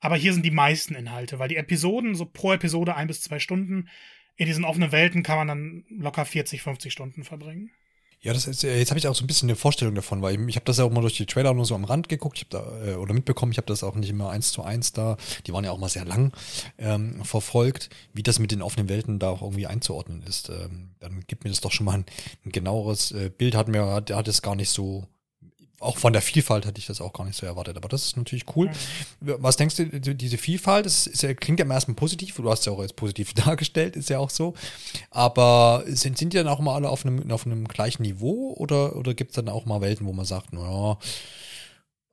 Aber hier sind die meisten Inhalte, weil die Episoden, so pro Episode ein bis zwei Stunden, in diesen offenen Welten kann man dann locker 40, 50 Stunden verbringen. Ja, das ist, äh, jetzt habe ich auch so ein bisschen eine Vorstellung davon, weil ich, ich habe das ja auch mal durch die Trailer nur so am Rand geguckt, ich da äh, oder mitbekommen, ich habe das auch nicht immer eins zu eins da, die waren ja auch mal sehr lang ähm, verfolgt, wie das mit den offenen Welten da auch irgendwie einzuordnen ist. Ähm, dann gibt mir das doch schon mal ein, ein genaueres äh, Bild, hat mir hat, hat es gar nicht so auch von der Vielfalt hatte ich das auch gar nicht so erwartet. Aber das ist natürlich cool. Mhm. Was denkst du, diese Vielfalt, das ist, klingt ja im ersten positiv, du hast es ja auch jetzt positiv dargestellt, ist ja auch so. Aber sind, sind die dann auch mal alle auf einem, auf einem gleichen Niveau oder, oder gibt es dann auch mal Welten, wo man sagt, naja,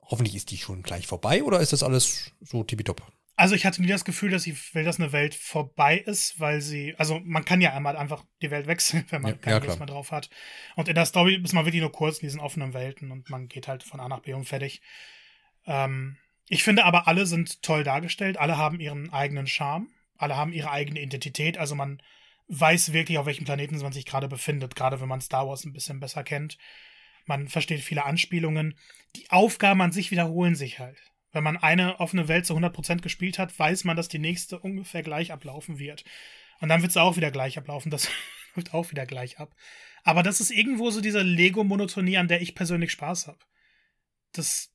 hoffentlich ist die schon gleich vorbei oder ist das alles so tippitopp? Also ich hatte nie das Gefühl, dass, ich will, dass eine Welt vorbei ist, weil sie, also man kann ja einmal einfach die Welt wechseln, wenn man ja, keine ja, Lust mehr drauf hat. Und in der Story ist man wirklich nur kurz in diesen offenen Welten und man geht halt von A nach B und fertig. Ähm, ich finde aber, alle sind toll dargestellt, alle haben ihren eigenen Charme, alle haben ihre eigene Identität, also man weiß wirklich, auf welchem Planeten man sich gerade befindet, gerade wenn man Star Wars ein bisschen besser kennt. Man versteht viele Anspielungen. Die Aufgaben an sich wiederholen sich halt. Wenn man eine offene Welt zu 100% gespielt hat, weiß man, dass die nächste ungefähr gleich ablaufen wird. Und dann wird es auch wieder gleich ablaufen. Das läuft auch wieder gleich ab. Aber das ist irgendwo so diese Lego-Monotonie, an der ich persönlich Spaß habe. Das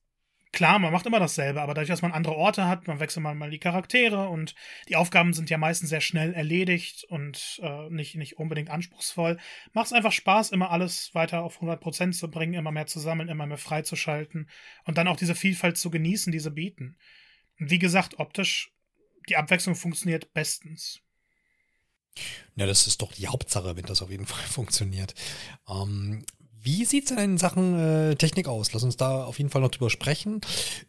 klar, man macht immer dasselbe, aber dadurch, dass man andere Orte hat, man wechselt mal, mal die Charaktere und die Aufgaben sind ja meistens sehr schnell erledigt und äh, nicht, nicht unbedingt anspruchsvoll, macht es einfach Spaß, immer alles weiter auf 100% zu bringen, immer mehr zu sammeln, immer mehr freizuschalten und dann auch diese Vielfalt zu genießen, die sie bieten. Wie gesagt, optisch, die Abwechslung funktioniert bestens. Ja, das ist doch die Hauptsache, wenn das auf jeden Fall funktioniert. Ähm, wie sieht es denn in Sachen äh, Technik aus? Lass uns da auf jeden Fall noch drüber sprechen.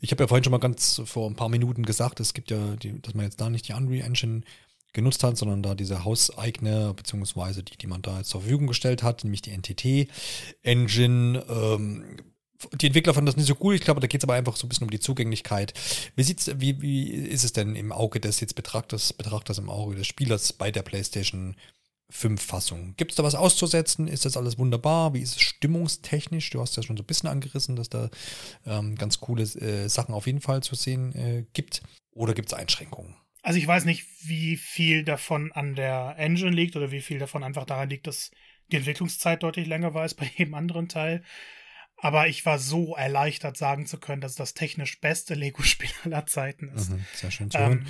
Ich habe ja vorhin schon mal ganz vor ein paar Minuten gesagt, es gibt ja, die, dass man jetzt da nicht die Unreal Engine genutzt hat, sondern da diese hauseigene, beziehungsweise die, die man da jetzt zur Verfügung gestellt hat, nämlich die NTT Engine. Ähm, die Entwickler fanden das nicht so cool. Ich glaube, da geht es aber einfach so ein bisschen um die Zugänglichkeit. Wie sieht's, wie, wie ist es denn im Auge des jetzt Betrachters, Betrachters im Auge des Spielers bei der PlayStation fünf Fassungen. Gibt es da was auszusetzen? Ist das alles wunderbar? Wie ist es stimmungstechnisch? Du hast ja schon so ein bisschen angerissen, dass da ähm, ganz coole äh, Sachen auf jeden Fall zu sehen äh, gibt. Oder gibt es Einschränkungen? Also ich weiß nicht, wie viel davon an der Engine liegt oder wie viel davon einfach daran liegt, dass die Entwicklungszeit deutlich länger war als bei jedem anderen Teil. Aber ich war so erleichtert, sagen zu können, dass es das technisch beste Lego-Spiel aller Zeiten ist. Mhm, sehr schön zu hören. Ähm,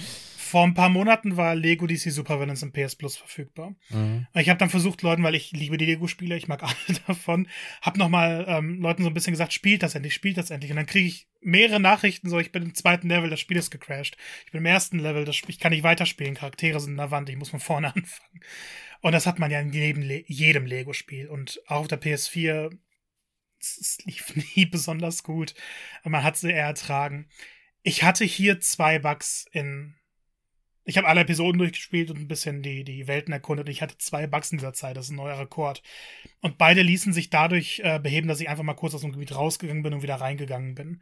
vor ein paar Monaten war Lego DC Super Villains im PS Plus verfügbar. Mhm. Ich habe dann versucht, Leuten, weil ich liebe die Lego-Spiele, ich mag alle davon, habe nochmal ähm, Leuten so ein bisschen gesagt, spielt das endlich, spielt das endlich. Und dann kriege ich mehrere Nachrichten, so ich bin im zweiten Level, das Spiel ist gecrashed. Ich bin im ersten Level, das, ich kann nicht weiterspielen, Charaktere sind in der Wand, ich muss von vorne anfangen. Und das hat man ja in jedem, jedem Lego-Spiel. Und auch auf der PS4 es lief nie besonders gut. Man hat sie eher ertragen. Ich hatte hier zwei Bugs in. Ich habe alle Episoden durchgespielt und ein bisschen die, die Welten erkundet. Und ich hatte zwei Bugs in dieser Zeit. Das ist ein neuer Rekord. Und beide ließen sich dadurch äh, beheben, dass ich einfach mal kurz aus dem Gebiet rausgegangen bin und wieder reingegangen bin.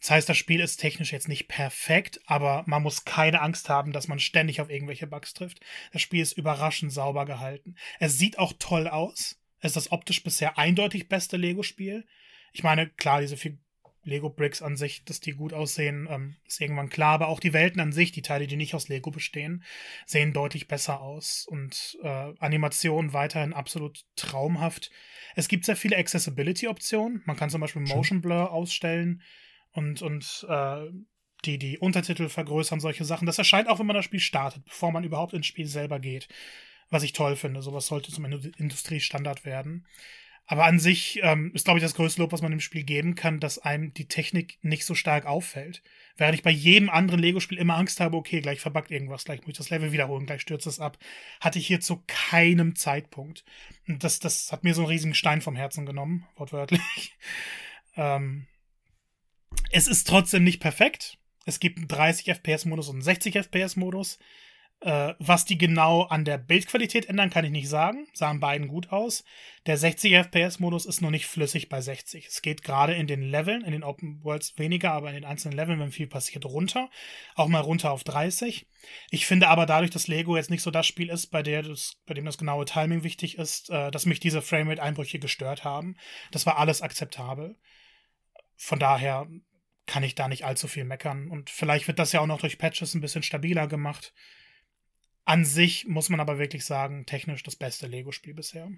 Das heißt, das Spiel ist technisch jetzt nicht perfekt, aber man muss keine Angst haben, dass man ständig auf irgendwelche Bugs trifft. Das Spiel ist überraschend sauber gehalten. Es sieht auch toll aus. Es ist das optisch bisher eindeutig beste Lego-Spiel. Ich meine, klar, diese vier Lego-Bricks an sich, dass die gut aussehen, ähm, ist irgendwann klar, aber auch die Welten an sich, die Teile, die nicht aus Lego bestehen, sehen deutlich besser aus und äh, Animation weiterhin absolut traumhaft. Es gibt sehr viele Accessibility-Optionen. Man kann zum Beispiel Motion Blur ausstellen und, und äh, die, die Untertitel vergrößern, solche Sachen. Das erscheint auch, wenn man das Spiel startet, bevor man überhaupt ins Spiel selber geht was ich toll finde. Sowas sollte zum Industriestandard werden. Aber an sich ähm, ist, glaube ich, das größte Lob, was man dem Spiel geben kann, dass einem die Technik nicht so stark auffällt. Während ich bei jedem anderen Lego-Spiel immer Angst habe, okay, gleich verbuggt irgendwas, gleich muss ich das Level wiederholen, gleich stürzt es ab, hatte ich hier zu keinem Zeitpunkt. Und das, das hat mir so einen riesigen Stein vom Herzen genommen, wortwörtlich. ähm, es ist trotzdem nicht perfekt. Es gibt einen 30 FPS-Modus und einen 60 FPS-Modus. Äh, was die genau an der Bildqualität ändern, kann ich nicht sagen. Sahen beiden gut aus. Der 60 FPS-Modus ist noch nicht flüssig bei 60. Es geht gerade in den Leveln, in den Open Worlds weniger, aber in den einzelnen Leveln, wenn viel passiert, runter. Auch mal runter auf 30. Ich finde aber dadurch, dass Lego jetzt nicht so das Spiel ist, bei, der das, bei dem das genaue Timing wichtig ist, äh, dass mich diese Framerate-Einbrüche gestört haben. Das war alles akzeptabel. Von daher kann ich da nicht allzu viel meckern. Und vielleicht wird das ja auch noch durch Patches ein bisschen stabiler gemacht. An sich muss man aber wirklich sagen, technisch das beste Lego-Spiel bisher.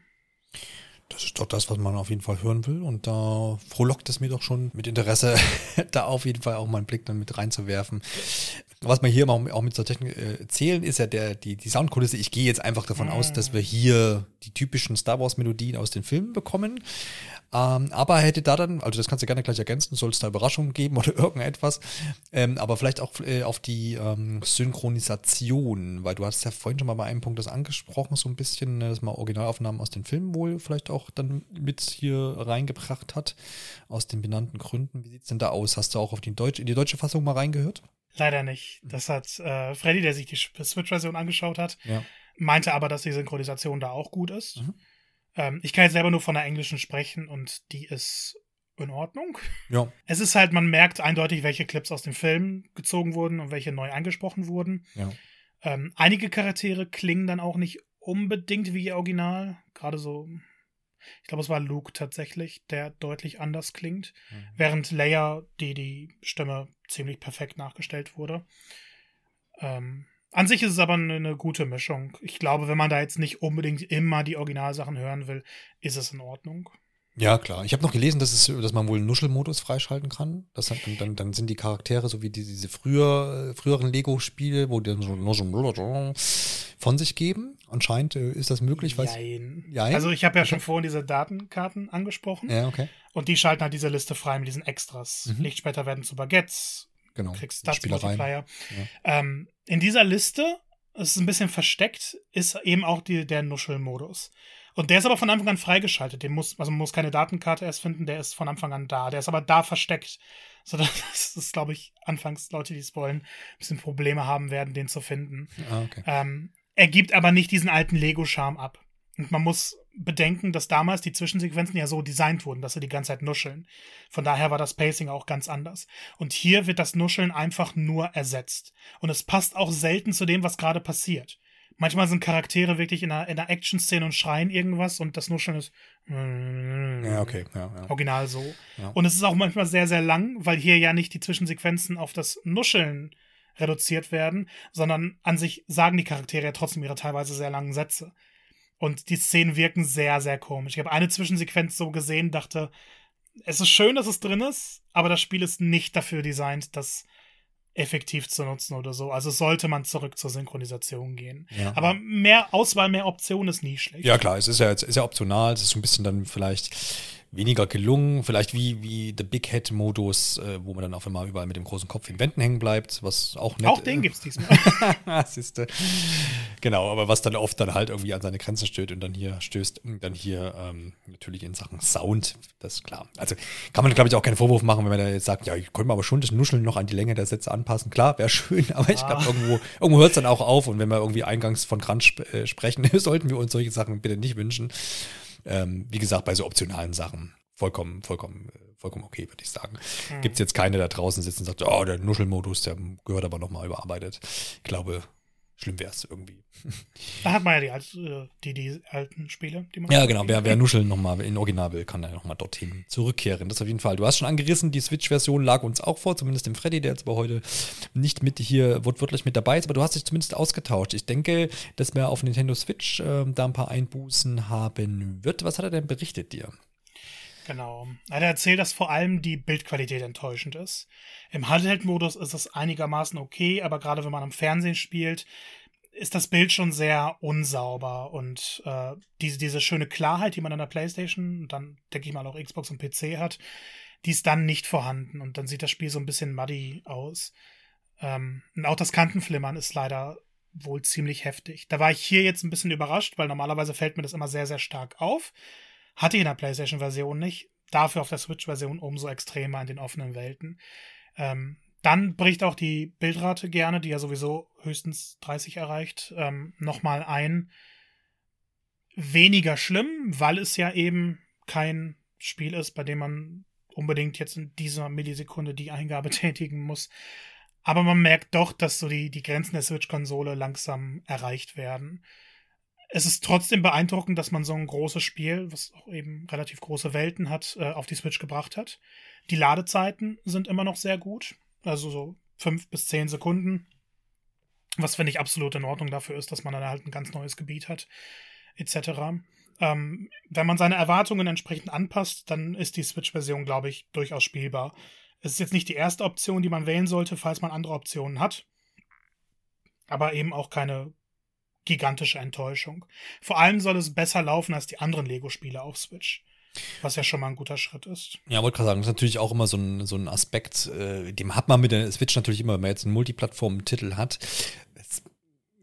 Das ist doch das, was man auf jeden Fall hören will. Und da frohlockt es mir doch schon mit Interesse, da auf jeden Fall auch mal einen Blick dann mit reinzuwerfen. Was wir hier auch mit zur Technik äh, zählen, ist ja der, die, die Soundkulisse. Ich gehe jetzt einfach davon mm. aus, dass wir hier die typischen Star Wars-Melodien aus den Filmen bekommen. Ähm, aber hätte da dann, also das kannst du gerne gleich ergänzen, soll es da Überraschungen geben oder irgendetwas, ähm, aber vielleicht auch äh, auf die ähm, Synchronisation, weil du hast ja vorhin schon mal bei einem Punkt das angesprochen, so ein bisschen, ne, dass man Originalaufnahmen aus den Filmen wohl vielleicht auch dann mit hier reingebracht hat, aus den benannten Gründen. Wie sieht es denn da aus? Hast du auch auf die deutsche, in die deutsche Fassung mal reingehört? Leider nicht. Das hat äh, Freddy, der sich die Switch-Version angeschaut hat, ja. meinte aber, dass die Synchronisation da auch gut ist. Mhm. Ähm, ich kann jetzt selber nur von der englischen sprechen und die ist in Ordnung. Ja. Es ist halt, man merkt eindeutig, welche Clips aus dem Film gezogen wurden und welche neu angesprochen wurden. Ja. Ähm, einige Charaktere klingen dann auch nicht unbedingt wie ihr Original. Gerade so, ich glaube, es war Luke tatsächlich, der deutlich anders klingt. Mhm. Während Leia, die die Stimme ziemlich perfekt nachgestellt wurde. Ähm, an sich ist es aber eine, eine, gute Mischung. Ich glaube, wenn man da jetzt nicht unbedingt immer die Originalsachen hören will, ist es in Ordnung. Ja, klar. Ich habe noch gelesen, dass, es, dass man wohl einen Nuschelmodus freischalten kann. Das hat, dann, dann sind die Charaktere so wie die, diese früher, früheren Lego-Spiele, wo die so von sich geben. Anscheinend äh, ist das möglich. Jein. Jein. Also ich habe ja schon vorhin diese Datenkarten angesprochen. Ja, okay. Und die schalten halt diese Liste frei mit diesen Extras. Mhm. Lichtspäter werden zu Baguettes, Genau. Du kriegst Stats Multiplier. Ja. Ähm, in dieser Liste, es ist ein bisschen versteckt, ist eben auch die, der Nuschelmodus. Und der ist aber von Anfang an freigeschaltet. Den muss, also man muss keine Datenkarte erst finden, der ist von Anfang an da. Der ist aber da versteckt. So, das ist, glaube ich, anfangs Leute, die es wollen, ein bisschen Probleme haben werden, den zu finden. Ah, okay. ähm, er gibt aber nicht diesen alten Lego-Charme ab. Und man muss bedenken, dass damals die Zwischensequenzen ja so designt wurden, dass sie die ganze Zeit nuscheln. Von daher war das Pacing auch ganz anders. Und hier wird das Nuscheln einfach nur ersetzt. Und es passt auch selten zu dem, was gerade passiert. Manchmal sind Charaktere wirklich in einer, in einer Action-Szene und schreien irgendwas und das Nuscheln ist ja, okay. ja, ja. original so. Ja. Und es ist auch manchmal sehr, sehr lang, weil hier ja nicht die Zwischensequenzen auf das Nuscheln reduziert werden, sondern an sich sagen die Charaktere ja trotzdem ihre teilweise sehr langen Sätze. Und die Szenen wirken sehr, sehr komisch. Ich habe eine Zwischensequenz so gesehen, dachte, es ist schön, dass es drin ist, aber das Spiel ist nicht dafür designt, das effektiv zu nutzen oder so. Also sollte man zurück zur Synchronisation gehen. Ja. Aber mehr Auswahl, mehr Optionen ist nie schlecht. Ja, klar, es ist ja jetzt ist ja optional, es ist so ein bisschen dann vielleicht weniger gelungen. Vielleicht wie, wie The Big Head-Modus, äh, wo man dann auf einmal überall mit dem großen Kopf in Wänden hängen bleibt, was auch nett Auch den äh, gibt's diesmal. Siehste. Genau, aber was dann oft dann halt irgendwie an seine Grenzen stößt und dann hier stößt, dann hier ähm, natürlich in Sachen Sound, das ist klar. Also kann man, glaube ich, auch keinen Vorwurf machen, wenn man da jetzt sagt, ja, ich könnte aber schon das Nuscheln noch an die Länge der Sätze anpassen. Klar, wäre schön, aber ich glaube, ah. irgendwo, irgendwo hört es dann auch auf und wenn wir irgendwie eingangs von Crunch sp äh, sprechen, sollten wir uns solche Sachen bitte nicht wünschen ähm, wie gesagt, bei so optionalen Sachen vollkommen, vollkommen, vollkommen okay, würde ich sagen. Mhm. Gibt es jetzt keine da draußen sitzen und sagt, oh, der Nuschelmodus, der gehört aber nochmal überarbeitet. Ich glaube, schlimm wäre es irgendwie. Da hat man ja die, äh, die, die alten Spiele, die man. Ja, genau. Wer, wer Nuscheln nochmal in Original will, kann ja nochmal dorthin zurückkehren. Das auf jeden Fall. Du hast schon angerissen, die Switch-Version lag uns auch vor, zumindest dem Freddy, der jetzt aber heute nicht mit hier wortwörtlich mit dabei ist, aber du hast dich zumindest ausgetauscht. Ich denke, dass wir auf Nintendo Switch äh, da ein paar Einbußen haben wird. Was hat er denn berichtet dir? Genau. Er erzählt, dass vor allem die Bildqualität enttäuschend ist. Im Handheld-Modus ist es einigermaßen okay, aber gerade wenn man am Fernsehen spielt, ist das Bild schon sehr unsauber und äh, diese, diese schöne Klarheit, die man an der PlayStation und dann denke ich mal auch Xbox und PC hat, die ist dann nicht vorhanden und dann sieht das Spiel so ein bisschen muddy aus. Ähm, und auch das Kantenflimmern ist leider wohl ziemlich heftig. Da war ich hier jetzt ein bisschen überrascht, weil normalerweise fällt mir das immer sehr, sehr stark auf. Hatte ich in der PlayStation-Version nicht. Dafür auf der Switch-Version umso extremer in den offenen Welten. Ähm, dann bricht auch die Bildrate gerne, die ja sowieso höchstens 30 erreicht, ähm, nochmal ein. Weniger schlimm, weil es ja eben kein Spiel ist, bei dem man unbedingt jetzt in dieser Millisekunde die Eingabe tätigen muss. Aber man merkt doch, dass so die, die Grenzen der Switch-Konsole langsam erreicht werden. Es ist trotzdem beeindruckend, dass man so ein großes Spiel, was auch eben relativ große Welten hat, äh, auf die Switch gebracht hat. Die Ladezeiten sind immer noch sehr gut. Also so fünf bis zehn Sekunden. Was finde ich absolut in Ordnung dafür ist, dass man dann halt ein ganz neues Gebiet hat, etc. Ähm, wenn man seine Erwartungen entsprechend anpasst, dann ist die Switch-Version, glaube ich, durchaus spielbar. Es ist jetzt nicht die erste Option, die man wählen sollte, falls man andere Optionen hat. Aber eben auch keine gigantische Enttäuschung. Vor allem soll es besser laufen als die anderen Lego-Spiele auf Switch. Was ja schon mal ein guter Schritt ist. Ja, wollte gerade sagen, das ist natürlich auch immer so ein, so ein Aspekt, äh, dem hat man mit der Switch natürlich immer, wenn man jetzt einen Multiplattform-Titel hat. Es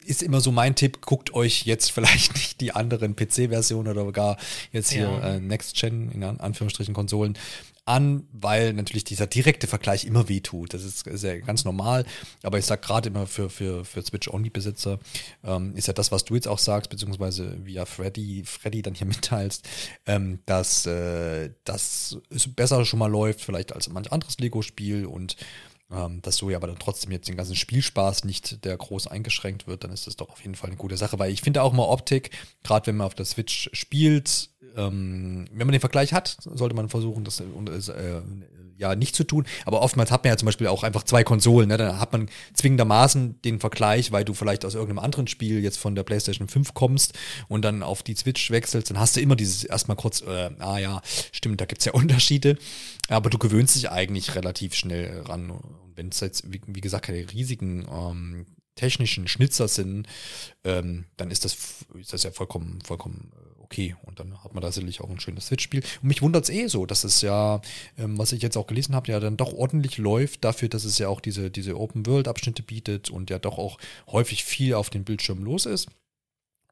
ist immer so mein Tipp, guckt euch jetzt vielleicht nicht die anderen PC-Versionen oder gar jetzt hier ja. äh, Next-Gen, in Anführungsstrichen Konsolen an, weil natürlich dieser direkte Vergleich immer wehtut. Das ist, ist ja ganz normal. Aber ich sage gerade immer für, für, für Switch-Only-Besitzer ähm, ist ja das, was du jetzt auch sagst, beziehungsweise via Freddy, Freddy dann hier mitteilst, ähm, dass äh, das besser schon mal läuft, vielleicht als manch anderes Lego-Spiel und ähm, dass so ja aber dann trotzdem jetzt den ganzen Spielspaß nicht der groß eingeschränkt wird, dann ist das doch auf jeden Fall eine gute Sache, weil ich finde auch mal Optik, gerade wenn man auf der Switch spielt, ähm, wenn man den Vergleich hat, sollte man versuchen, das äh, ja nicht zu tun. Aber oftmals hat man ja zum Beispiel auch einfach zwei Konsolen. Ne? Dann hat man zwingendermaßen den Vergleich, weil du vielleicht aus irgendeinem anderen Spiel jetzt von der PlayStation 5 kommst und dann auf die Switch wechselst, dann hast du immer dieses erstmal kurz, äh, ah ja, stimmt, da gibt es ja Unterschiede. Aber du gewöhnst dich eigentlich relativ schnell ran. Und wenn es jetzt, wie, wie, gesagt, keine riesigen ähm, technischen Schnitzer sind, ähm, dann ist das, ist das ja vollkommen, vollkommen äh, okay. Und dann hat man da sicherlich auch ein schönes Switch-Spiel. Und mich wundert es eh so, dass es ja, ähm, was ich jetzt auch gelesen habe, ja dann doch ordentlich läuft, dafür, dass es ja auch diese, diese Open-World-Abschnitte bietet und ja doch auch häufig viel auf dem Bildschirm los ist.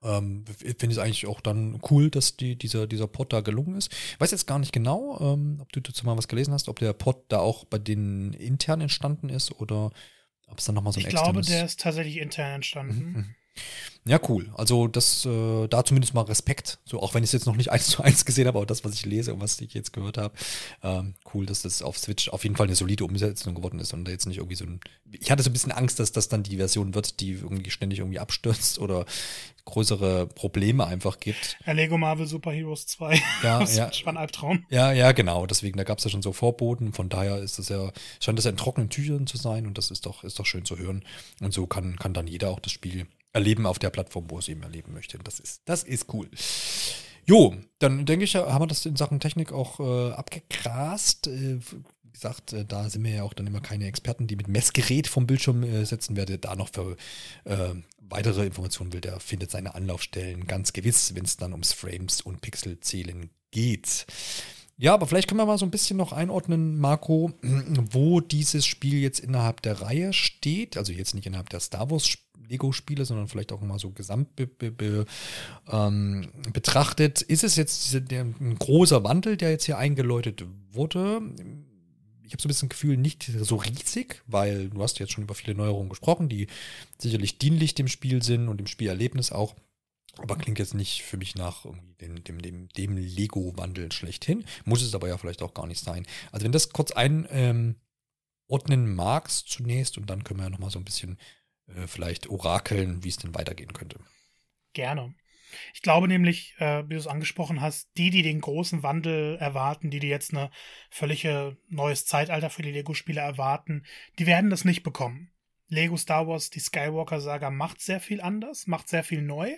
Ähm, Finde ich es eigentlich auch dann cool, dass die, dieser, dieser Pod da gelungen ist. Ich weiß jetzt gar nicht genau, ähm, ob du dazu mal was gelesen hast, ob der Pod da auch bei denen intern entstanden ist oder ob es dann nochmal so ein Ich glaube, der ist tatsächlich intern entstanden. Mhm. Ja, cool. Also das, äh, da zumindest mal Respekt. So, auch wenn ich es jetzt noch nicht eins zu eins gesehen habe, aber das, was ich lese und was ich jetzt gehört habe, ähm, cool, dass das auf Switch auf jeden Fall eine solide Umsetzung geworden ist und da jetzt nicht irgendwie so ein. Ich hatte so ein bisschen Angst, dass das dann die Version wird, die irgendwie ständig irgendwie abstürzt oder größere Probleme einfach gibt. Ja, Lego Marvel Super Heroes 2. Ja, das ja. war ein Albtraum. Ja, ja, genau. Deswegen, da gab es ja schon so Vorboten. Von daher ist das ja, scheint das ja in trockenen Tüchern zu sein und das ist doch, ist doch schön zu hören. Und so kann, kann dann jeder auch das Spiel erleben auf der Plattform, wo es eben erleben möchte. Das ist, das ist cool. Jo, dann denke ich, haben wir das in Sachen Technik auch äh, abgegrast. Äh, wie gesagt, äh, da sind wir ja auch dann immer keine Experten, die mit Messgerät vom Bildschirm äh, setzen. Wer da noch für äh, weitere Informationen will, der findet seine Anlaufstellen ganz gewiss, wenn es dann ums Frames und Pixelzählen geht. Ja, aber vielleicht können wir mal so ein bisschen noch einordnen, Marco, wo dieses Spiel jetzt innerhalb der Reihe steht. Also jetzt nicht innerhalb der Star Wars Lego-Spiele, sondern vielleicht auch mal so gesamt be, be, be, ähm, betrachtet. Ist es jetzt ein großer Wandel, der jetzt hier eingeläutet wurde? Ich habe so ein bisschen Gefühl, nicht so riesig, weil du hast jetzt schon über viele Neuerungen gesprochen, die sicherlich dienlich dem Spiel sind und dem Spielerlebnis auch. Aber klingt jetzt nicht für mich nach irgendwie dem, dem, dem, dem Lego-Wandel schlechthin. Muss es aber ja vielleicht auch gar nicht sein. Also wenn das kurz einordnen ähm, magst zunächst und dann können wir ja nochmal so ein bisschen äh, vielleicht orakeln, wie es denn weitergehen könnte. Gerne. Ich glaube nämlich, äh, wie du es angesprochen hast, die, die den großen Wandel erwarten, die, die jetzt eine völlige neues Zeitalter für die Lego-Spiele erwarten, die werden das nicht bekommen. Lego Star Wars, die Skywalker-Saga macht sehr viel anders, macht sehr viel neu.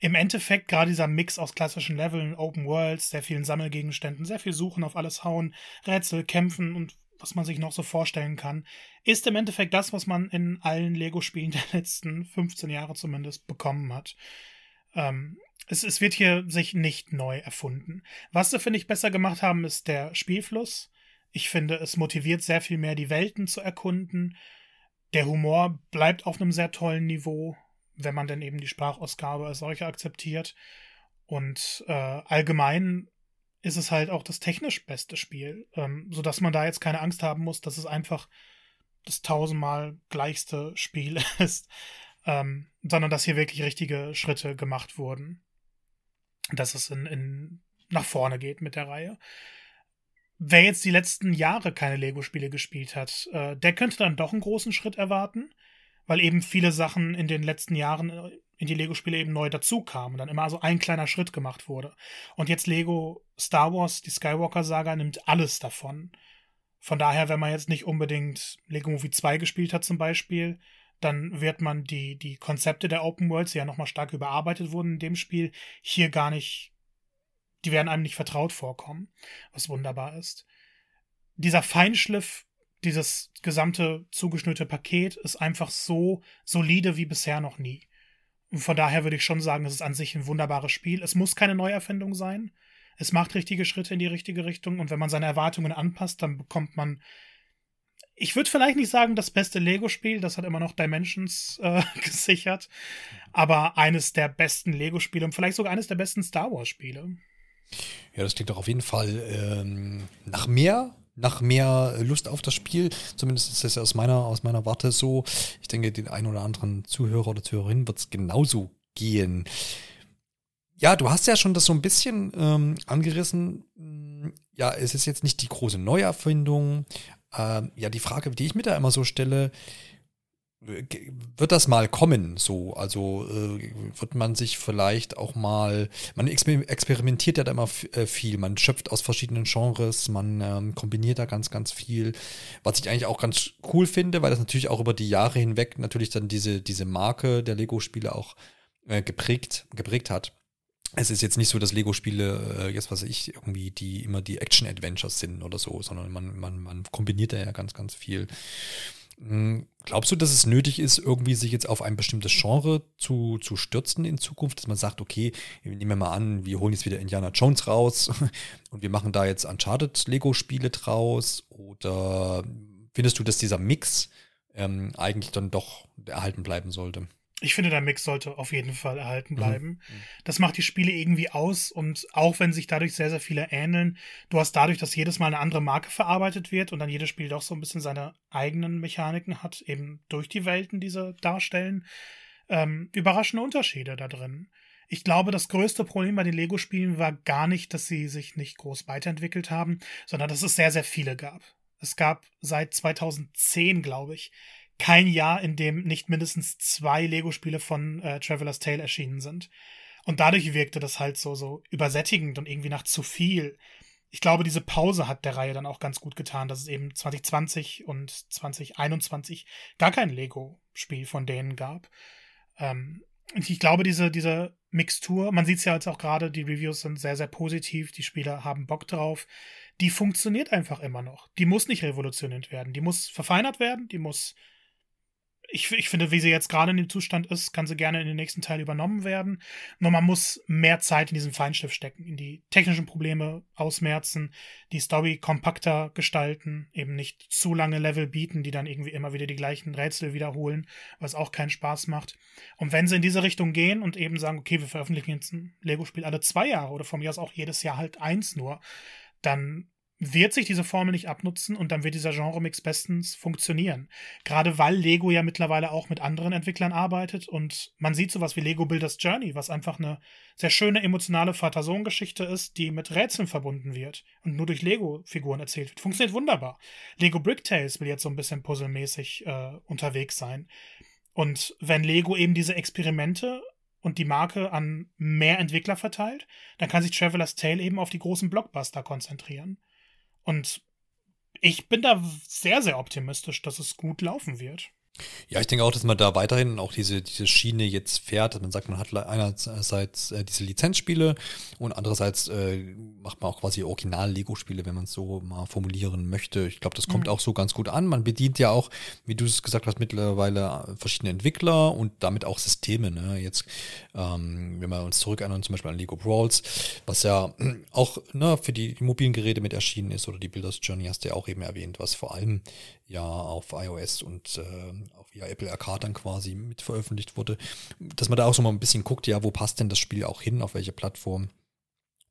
Im Endeffekt gerade dieser Mix aus klassischen Leveln, Open Worlds, sehr vielen Sammelgegenständen, sehr viel Suchen auf alles hauen, Rätsel, Kämpfen und was man sich noch so vorstellen kann, ist im Endeffekt das, was man in allen Lego-Spielen der letzten 15 Jahre zumindest bekommen hat. Ähm, es, es wird hier sich nicht neu erfunden. Was sie, finde ich, besser gemacht haben, ist der Spielfluss. Ich finde, es motiviert sehr viel mehr, die Welten zu erkunden. Der Humor bleibt auf einem sehr tollen Niveau, wenn man denn eben die Sprachausgabe als solche akzeptiert. Und äh, allgemein ist es halt auch das technisch beste Spiel, ähm, sodass man da jetzt keine Angst haben muss, dass es einfach das tausendmal gleichste Spiel ist, ähm, sondern dass hier wirklich richtige Schritte gemacht wurden. Dass es in, in nach vorne geht mit der Reihe. Wer jetzt die letzten Jahre keine Lego-Spiele gespielt hat, äh, der könnte dann doch einen großen Schritt erwarten, weil eben viele Sachen in den letzten Jahren äh, in die Lego-Spiele eben neu dazukamen und dann immer so ein kleiner Schritt gemacht wurde. Und jetzt Lego Star Wars, die Skywalker-Saga, nimmt alles davon. Von daher, wenn man jetzt nicht unbedingt Lego Movie 2 gespielt hat zum Beispiel, dann wird man die, die Konzepte der Open Worlds, die ja nochmal stark überarbeitet wurden in dem Spiel, hier gar nicht, die werden einem nicht vertraut vorkommen, was wunderbar ist. Dieser Feinschliff, dieses gesamte zugeschnürte Paket ist einfach so solide wie bisher noch nie. Von daher würde ich schon sagen, es ist an sich ein wunderbares Spiel. Es muss keine Neuerfindung sein. Es macht richtige Schritte in die richtige Richtung und wenn man seine Erwartungen anpasst, dann bekommt man ich würde vielleicht nicht sagen, das beste Lego-Spiel, das hat immer noch Dimensions äh, gesichert, aber eines der besten Lego-Spiele und vielleicht sogar eines der besten Star Wars-Spiele. Ja, das klingt doch auf jeden Fall ähm, nach mehr, nach mehr Lust auf das Spiel. Zumindest ist das aus meiner, aus meiner Warte so. Ich denke, den einen oder anderen Zuhörer oder Zuhörerin wird es genauso gehen. Ja, du hast ja schon das so ein bisschen ähm, angerissen. Ja, es ist jetzt nicht die große Neuerfindung, ähm, ja, die Frage, die ich mir da immer so stelle, wird das mal kommen so? Also äh, wird man sich vielleicht auch mal, man experimentiert ja da immer äh, viel, man schöpft aus verschiedenen Genres, man ähm, kombiniert da ganz, ganz viel, was ich eigentlich auch ganz cool finde, weil das natürlich auch über die Jahre hinweg natürlich dann diese, diese Marke der Lego-Spiele auch äh, geprägt, geprägt hat es ist jetzt nicht so, dass Lego-Spiele, äh, jetzt was ich, irgendwie die immer die Action-Adventures sind oder so, sondern man, man, man kombiniert da ja ganz, ganz viel. Hm, glaubst du, dass es nötig ist, irgendwie sich jetzt auf ein bestimmtes Genre zu, zu stürzen in Zukunft, dass man sagt, okay, nehmen wir mal an, wir holen jetzt wieder Indiana Jones raus und wir machen da jetzt Uncharted Lego-Spiele draus? Oder findest du, dass dieser Mix ähm, eigentlich dann doch erhalten bleiben sollte? Ich finde, der Mix sollte auf jeden Fall erhalten mhm. bleiben. Mhm. Das macht die Spiele irgendwie aus und auch wenn sich dadurch sehr, sehr viele ähneln, du hast dadurch, dass jedes Mal eine andere Marke verarbeitet wird und dann jedes Spiel doch so ein bisschen seine eigenen Mechaniken hat, eben durch die Welten, die sie darstellen, ähm, überraschende Unterschiede da drin. Ich glaube, das größte Problem bei den Lego-Spielen war gar nicht, dass sie sich nicht groß weiterentwickelt haben, sondern dass es sehr, sehr viele gab. Es gab seit 2010, glaube ich, kein Jahr, in dem nicht mindestens zwei Lego-Spiele von äh, Traveler's Tale erschienen sind. Und dadurch wirkte das halt so, so übersättigend und irgendwie nach zu viel. Ich glaube, diese Pause hat der Reihe dann auch ganz gut getan, dass es eben 2020 und 2021 gar kein Lego-Spiel von denen gab. Ähm, und ich glaube, diese, diese Mixtur, man sieht es ja jetzt auch gerade, die Reviews sind sehr, sehr positiv, die Spieler haben Bock drauf. Die funktioniert einfach immer noch. Die muss nicht revolutioniert werden. Die muss verfeinert werden, die muss ich, ich finde, wie sie jetzt gerade in dem Zustand ist, kann sie gerne in den nächsten Teil übernommen werden. Nur man muss mehr Zeit in diesen Feinstift stecken, in die technischen Probleme ausmerzen, die Story kompakter gestalten, eben nicht zu lange Level bieten, die dann irgendwie immer wieder die gleichen Rätsel wiederholen, was auch keinen Spaß macht. Und wenn sie in diese Richtung gehen und eben sagen, okay, wir veröffentlichen jetzt ein Lego-Spiel alle zwei Jahre oder von mir aus auch jedes Jahr halt eins nur, dann wird sich diese Formel nicht abnutzen und dann wird dieser Genre-Mix bestens funktionieren. Gerade weil Lego ja mittlerweile auch mit anderen Entwicklern arbeitet und man sieht sowas wie Lego Builders Journey, was einfach eine sehr schöne emotionale Vater-Sohn-Geschichte ist, die mit Rätseln verbunden wird und nur durch Lego-Figuren erzählt wird. Funktioniert wunderbar. Lego Brick Tales will jetzt so ein bisschen puzzelmäßig äh, unterwegs sein. Und wenn Lego eben diese Experimente und die Marke an mehr Entwickler verteilt, dann kann sich Traveler's Tale eben auf die großen Blockbuster konzentrieren. Und ich bin da sehr, sehr optimistisch, dass es gut laufen wird. Ja, ich denke auch, dass man da weiterhin auch diese, diese Schiene jetzt fährt. Dass man sagt, man hat einerseits äh, diese Lizenzspiele und andererseits äh, macht man auch quasi Original-Lego-Spiele, wenn man es so mal formulieren möchte. Ich glaube, das kommt mhm. auch so ganz gut an. Man bedient ja auch, wie du es gesagt hast, mittlerweile verschiedene Entwickler und damit auch Systeme. Ne? Jetzt, ähm, wenn wir uns zurück erinnern, zum Beispiel an Lego Brawls, was ja auch ne, für die, die mobilen Geräte mit erschienen ist oder die Builders Journey hast du ja auch eben erwähnt, was vor allem ja auf iOS und äh, auf ja, Apple Arcade dann quasi mit veröffentlicht wurde, dass man da auch so mal ein bisschen guckt, ja, wo passt denn das Spiel auch hin, auf welche Plattform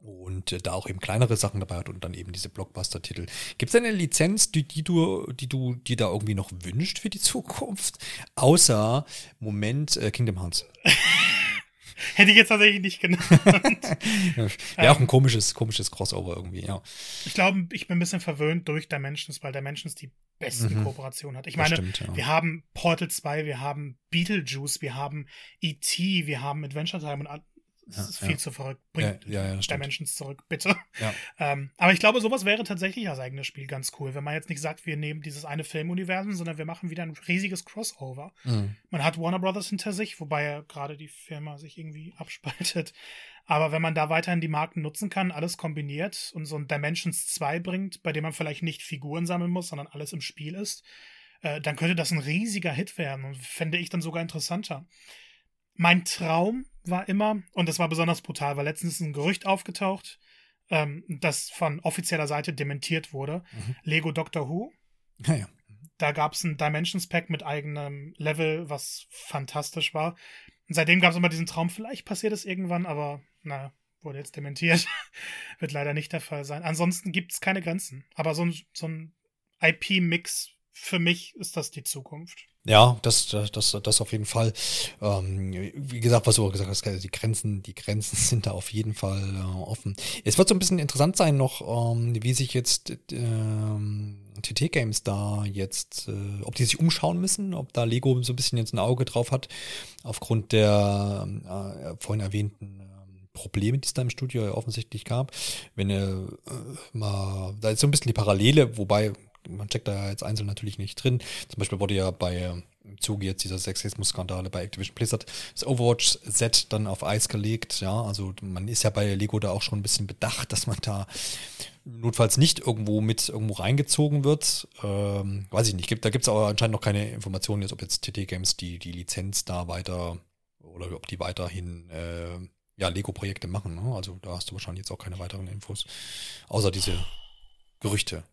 und äh, da auch eben kleinere Sachen dabei hat und dann eben diese Blockbuster-Titel. Gibt es eine Lizenz, die, die du, die du dir da irgendwie noch wünscht für die Zukunft? Außer Moment äh, Kingdom Hearts. Hätte ich jetzt tatsächlich nicht genannt. ja, auch ein komisches, komisches Crossover irgendwie, ja. Ich glaube, ich bin ein bisschen verwöhnt durch Dimensions, weil Dimensions die besten mhm. Kooperationen hat. Ich meine, stimmt, ja. wir haben Portal 2, wir haben Beetlejuice, wir haben E.T., wir haben Adventure Time und das ja, ist viel ja. zu verrückt. Bringt ja, ja, Dimensions zurück, bitte. Ähm, aber ich glaube, sowas wäre tatsächlich als eigenes Spiel ganz cool, wenn man jetzt nicht sagt, wir nehmen dieses eine Filmuniversum, sondern wir machen wieder ein riesiges Crossover. Mhm. Man hat Warner Brothers hinter sich, wobei gerade die Firma sich irgendwie abspaltet. Aber wenn man da weiterhin die Marken nutzen kann, alles kombiniert und so ein Dimensions 2 bringt, bei dem man vielleicht nicht Figuren sammeln muss, sondern alles im Spiel ist, äh, dann könnte das ein riesiger Hit werden und fände ich dann sogar interessanter. Mein Traum war immer, und das war besonders brutal, weil letztens ein Gerücht aufgetaucht, ähm, das von offizieller Seite dementiert wurde. Mhm. Lego Doctor Who. Ja, ja. Da gab es ein Dimensions Pack mit eigenem Level, was fantastisch war. Und seitdem gab es immer diesen Traum, vielleicht passiert es irgendwann, aber na, wurde jetzt dementiert. Wird leider nicht der Fall sein. Ansonsten gibt es keine Grenzen. Aber so ein, so ein IP-Mix, für mich ist das die Zukunft. Ja, das, das, das, das auf jeden Fall. Ähm, wie gesagt, was du auch gesagt hast, die Grenzen, die Grenzen sind da auf jeden Fall äh, offen. Es wird so ein bisschen interessant sein noch, ähm, wie sich jetzt ähm, TT Games da jetzt, äh, ob die sich umschauen müssen, ob da Lego so ein bisschen jetzt ein Auge drauf hat, aufgrund der äh, vorhin erwähnten ähm, Probleme, die es da im Studio offensichtlich gab. Wenn äh, mal, da ist so ein bisschen die Parallele, wobei man checkt da jetzt einzeln natürlich nicht drin. Zum Beispiel wurde ja bei ähm, im Zuge jetzt dieser Sexismus-Skandale bei Activision Blizzard das Overwatch-Set dann auf Eis gelegt. Ja, also man ist ja bei Lego da auch schon ein bisschen bedacht, dass man da notfalls nicht irgendwo mit irgendwo reingezogen wird. Ähm, weiß ich nicht. Gibt, da gibt es aber anscheinend noch keine Informationen jetzt, ob jetzt TT Games die, die Lizenz da weiter oder ob die weiterhin äh, ja, Lego-Projekte machen. Ne? Also da hast du wahrscheinlich jetzt auch keine weiteren Infos. Außer diese Gerüchte.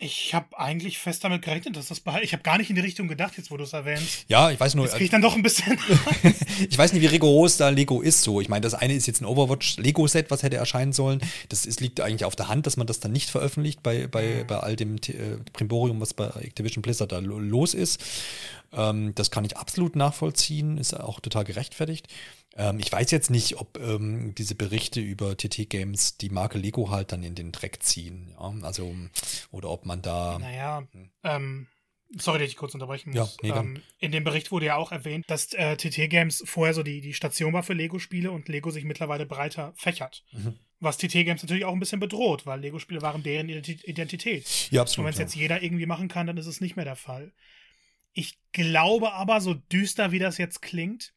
Ich habe eigentlich fest damit gerechnet, dass das bei. Ich habe gar nicht in die Richtung gedacht, jetzt wo du es erwähnst. Ja, ich weiß nur. Jetzt krieg ich dann doch ein bisschen. ich weiß nicht, wie rigoros da Lego ist. So, ich meine, das eine ist jetzt ein Overwatch-Lego-Set, was hätte erscheinen sollen. Das ist, liegt eigentlich auf der Hand, dass man das dann nicht veröffentlicht bei, bei, mhm. bei all dem äh, Primborium, was bei Activision Blizzard da los ist. Ähm, das kann ich absolut nachvollziehen, ist auch total gerechtfertigt. Ähm, ich weiß jetzt nicht, ob ähm, diese Berichte über TT Games die Marke Lego halt dann in den Dreck ziehen. Ja? Also, oder ob man da. Naja, hm. ähm, Sorry, dass ich kurz unterbrechen muss. Ja, nee, ähm, in dem Bericht wurde ja auch erwähnt, dass äh, TT Games vorher so die, die Station war für Lego-Spiele und Lego sich mittlerweile breiter fächert. Mhm. Was TT Games natürlich auch ein bisschen bedroht, weil Lego-Spiele waren deren Identität. Ja, absolut. Und wenn es ja. jetzt jeder irgendwie machen kann, dann ist es nicht mehr der Fall. Ich glaube aber, so düster wie das jetzt klingt,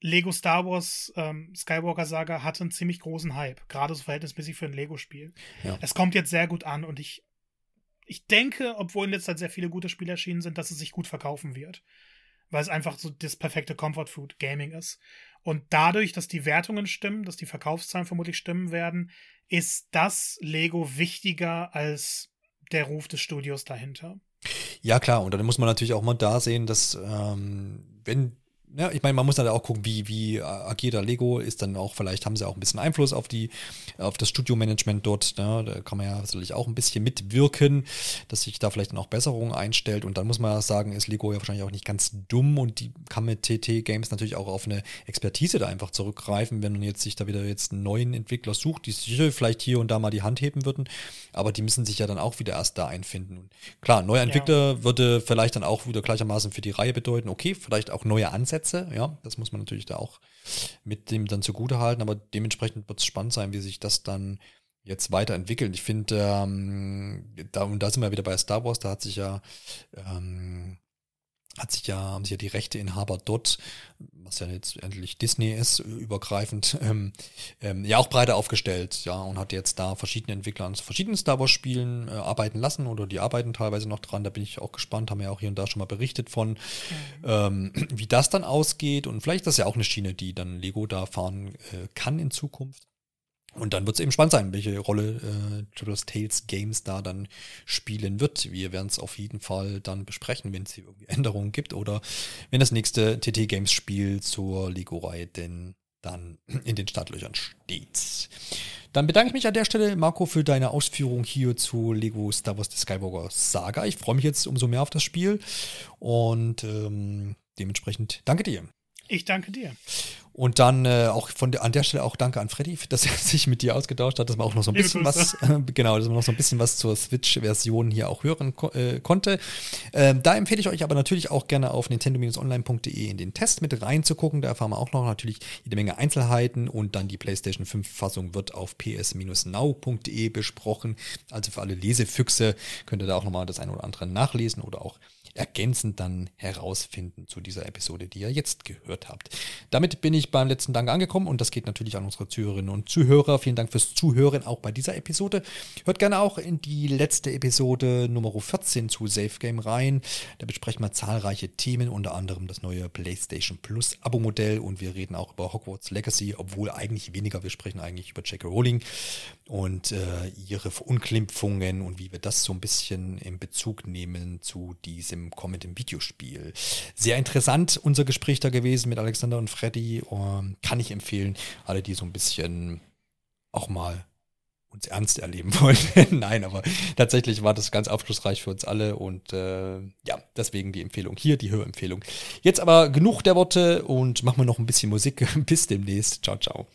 Lego Star Wars ähm, Skywalker Saga hatte einen ziemlich großen Hype, gerade so verhältnismäßig für ein Lego-Spiel. Ja. Es kommt jetzt sehr gut an und ich, ich denke, obwohl in letzter Zeit sehr viele gute Spiele erschienen sind, dass es sich gut verkaufen wird. Weil es einfach so das perfekte Comfort Food Gaming ist. Und dadurch, dass die Wertungen stimmen, dass die Verkaufszahlen vermutlich stimmen werden, ist das Lego wichtiger als der Ruf des Studios dahinter. Ja, klar, und dann muss man natürlich auch mal da sehen, dass ähm, wenn ja, ich meine, man muss dann auch gucken, wie, wie agiert da Lego, ist dann auch, vielleicht haben sie auch ein bisschen Einfluss auf die, auf das Studiomanagement dort. Ne? Da kann man ja sicherlich auch ein bisschen mitwirken, dass sich da vielleicht dann auch Besserungen einstellt. Und dann muss man ja sagen, ist Lego ja wahrscheinlich auch nicht ganz dumm und die kann mit TT Games natürlich auch auf eine Expertise da einfach zurückgreifen, wenn man jetzt sich da wieder jetzt einen neuen Entwickler sucht, die sicher vielleicht hier und da mal die Hand heben würden, aber die müssen sich ja dann auch wieder erst da einfinden. Und klar, neuer Entwickler ja. würde vielleicht dann auch wieder gleichermaßen für die Reihe bedeuten, okay, vielleicht auch neue Ansätze Ansätze, ja, das muss man natürlich da auch mit dem dann zugute halten, aber dementsprechend wird es spannend sein, wie sich das dann jetzt weiterentwickelt. Ich finde, ähm, da, und da sind wir wieder bei Star Wars, da hat sich ja ähm, hat sich ja, haben sich ja die Rechteinhaber dort, was ja jetzt endlich Disney ist, übergreifend, ähm, ähm, ja auch breiter aufgestellt, ja, und hat jetzt da verschiedene Entwickler an verschiedenen Star Wars Spielen äh, arbeiten lassen oder die arbeiten teilweise noch dran, da bin ich auch gespannt, haben ja auch hier und da schon mal berichtet von, mhm. ähm, wie das dann ausgeht und vielleicht ist das ja auch eine Schiene, die dann Lego da fahren äh, kann in Zukunft. Und dann wird es eben spannend sein, welche Rolle äh, Triple Tales Games da dann spielen wird. Wir werden es auf jeden Fall dann besprechen, wenn es hier irgendwie Änderungen gibt oder wenn das nächste TT Games Spiel zur Lego-Reihe denn dann in den Startlöchern steht. Dann bedanke ich mich an der Stelle, Marco, für deine Ausführung hier zu Lego Star Wars The Skywalker Saga. Ich freue mich jetzt umso mehr auf das Spiel und ähm, dementsprechend danke dir. Ich danke dir. Und dann äh, auch von der, an der Stelle auch danke an Freddy, dass er sich mit dir ausgetauscht hat, dass man auch noch so ein bisschen was, äh, genau, dass man noch so ein bisschen was zur Switch-Version hier auch hören ko äh, konnte. Ähm, da empfehle ich euch aber natürlich auch gerne auf nintendo-online.de in den Test mit reinzugucken. Da erfahren wir auch noch natürlich jede Menge Einzelheiten und dann die PlayStation 5-Fassung wird auf ps-now.de besprochen. Also für alle Lesefüchse könnt ihr da auch nochmal das eine oder andere nachlesen oder auch ergänzend dann herausfinden zu dieser Episode, die ihr jetzt gehört habt. Damit bin ich beim letzten Dank angekommen und das geht natürlich an unsere Zuhörerinnen und Zuhörer. Vielen Dank fürs Zuhören auch bei dieser Episode. Hört gerne auch in die letzte Episode Nummer 14 zu Safe Game rein. Da besprechen wir zahlreiche Themen, unter anderem das neue PlayStation Plus Abo-Modell und wir reden auch über Hogwarts Legacy, obwohl eigentlich weniger. Wir sprechen eigentlich über J.K. Rowling und äh, ihre Verunglimpfungen und wie wir das so ein bisschen in Bezug nehmen zu diesem dem kommenden Videospiel. Sehr interessant unser Gespräch da gewesen mit Alexander und Freddy. Um, kann ich empfehlen. Alle, die so ein bisschen auch mal uns ernst erleben wollen. Nein, aber tatsächlich war das ganz aufschlussreich für uns alle und äh, ja, deswegen die Empfehlung hier, die Hörempfehlung. Jetzt aber genug der Worte und machen wir noch ein bisschen Musik. Bis demnächst. Ciao, ciao.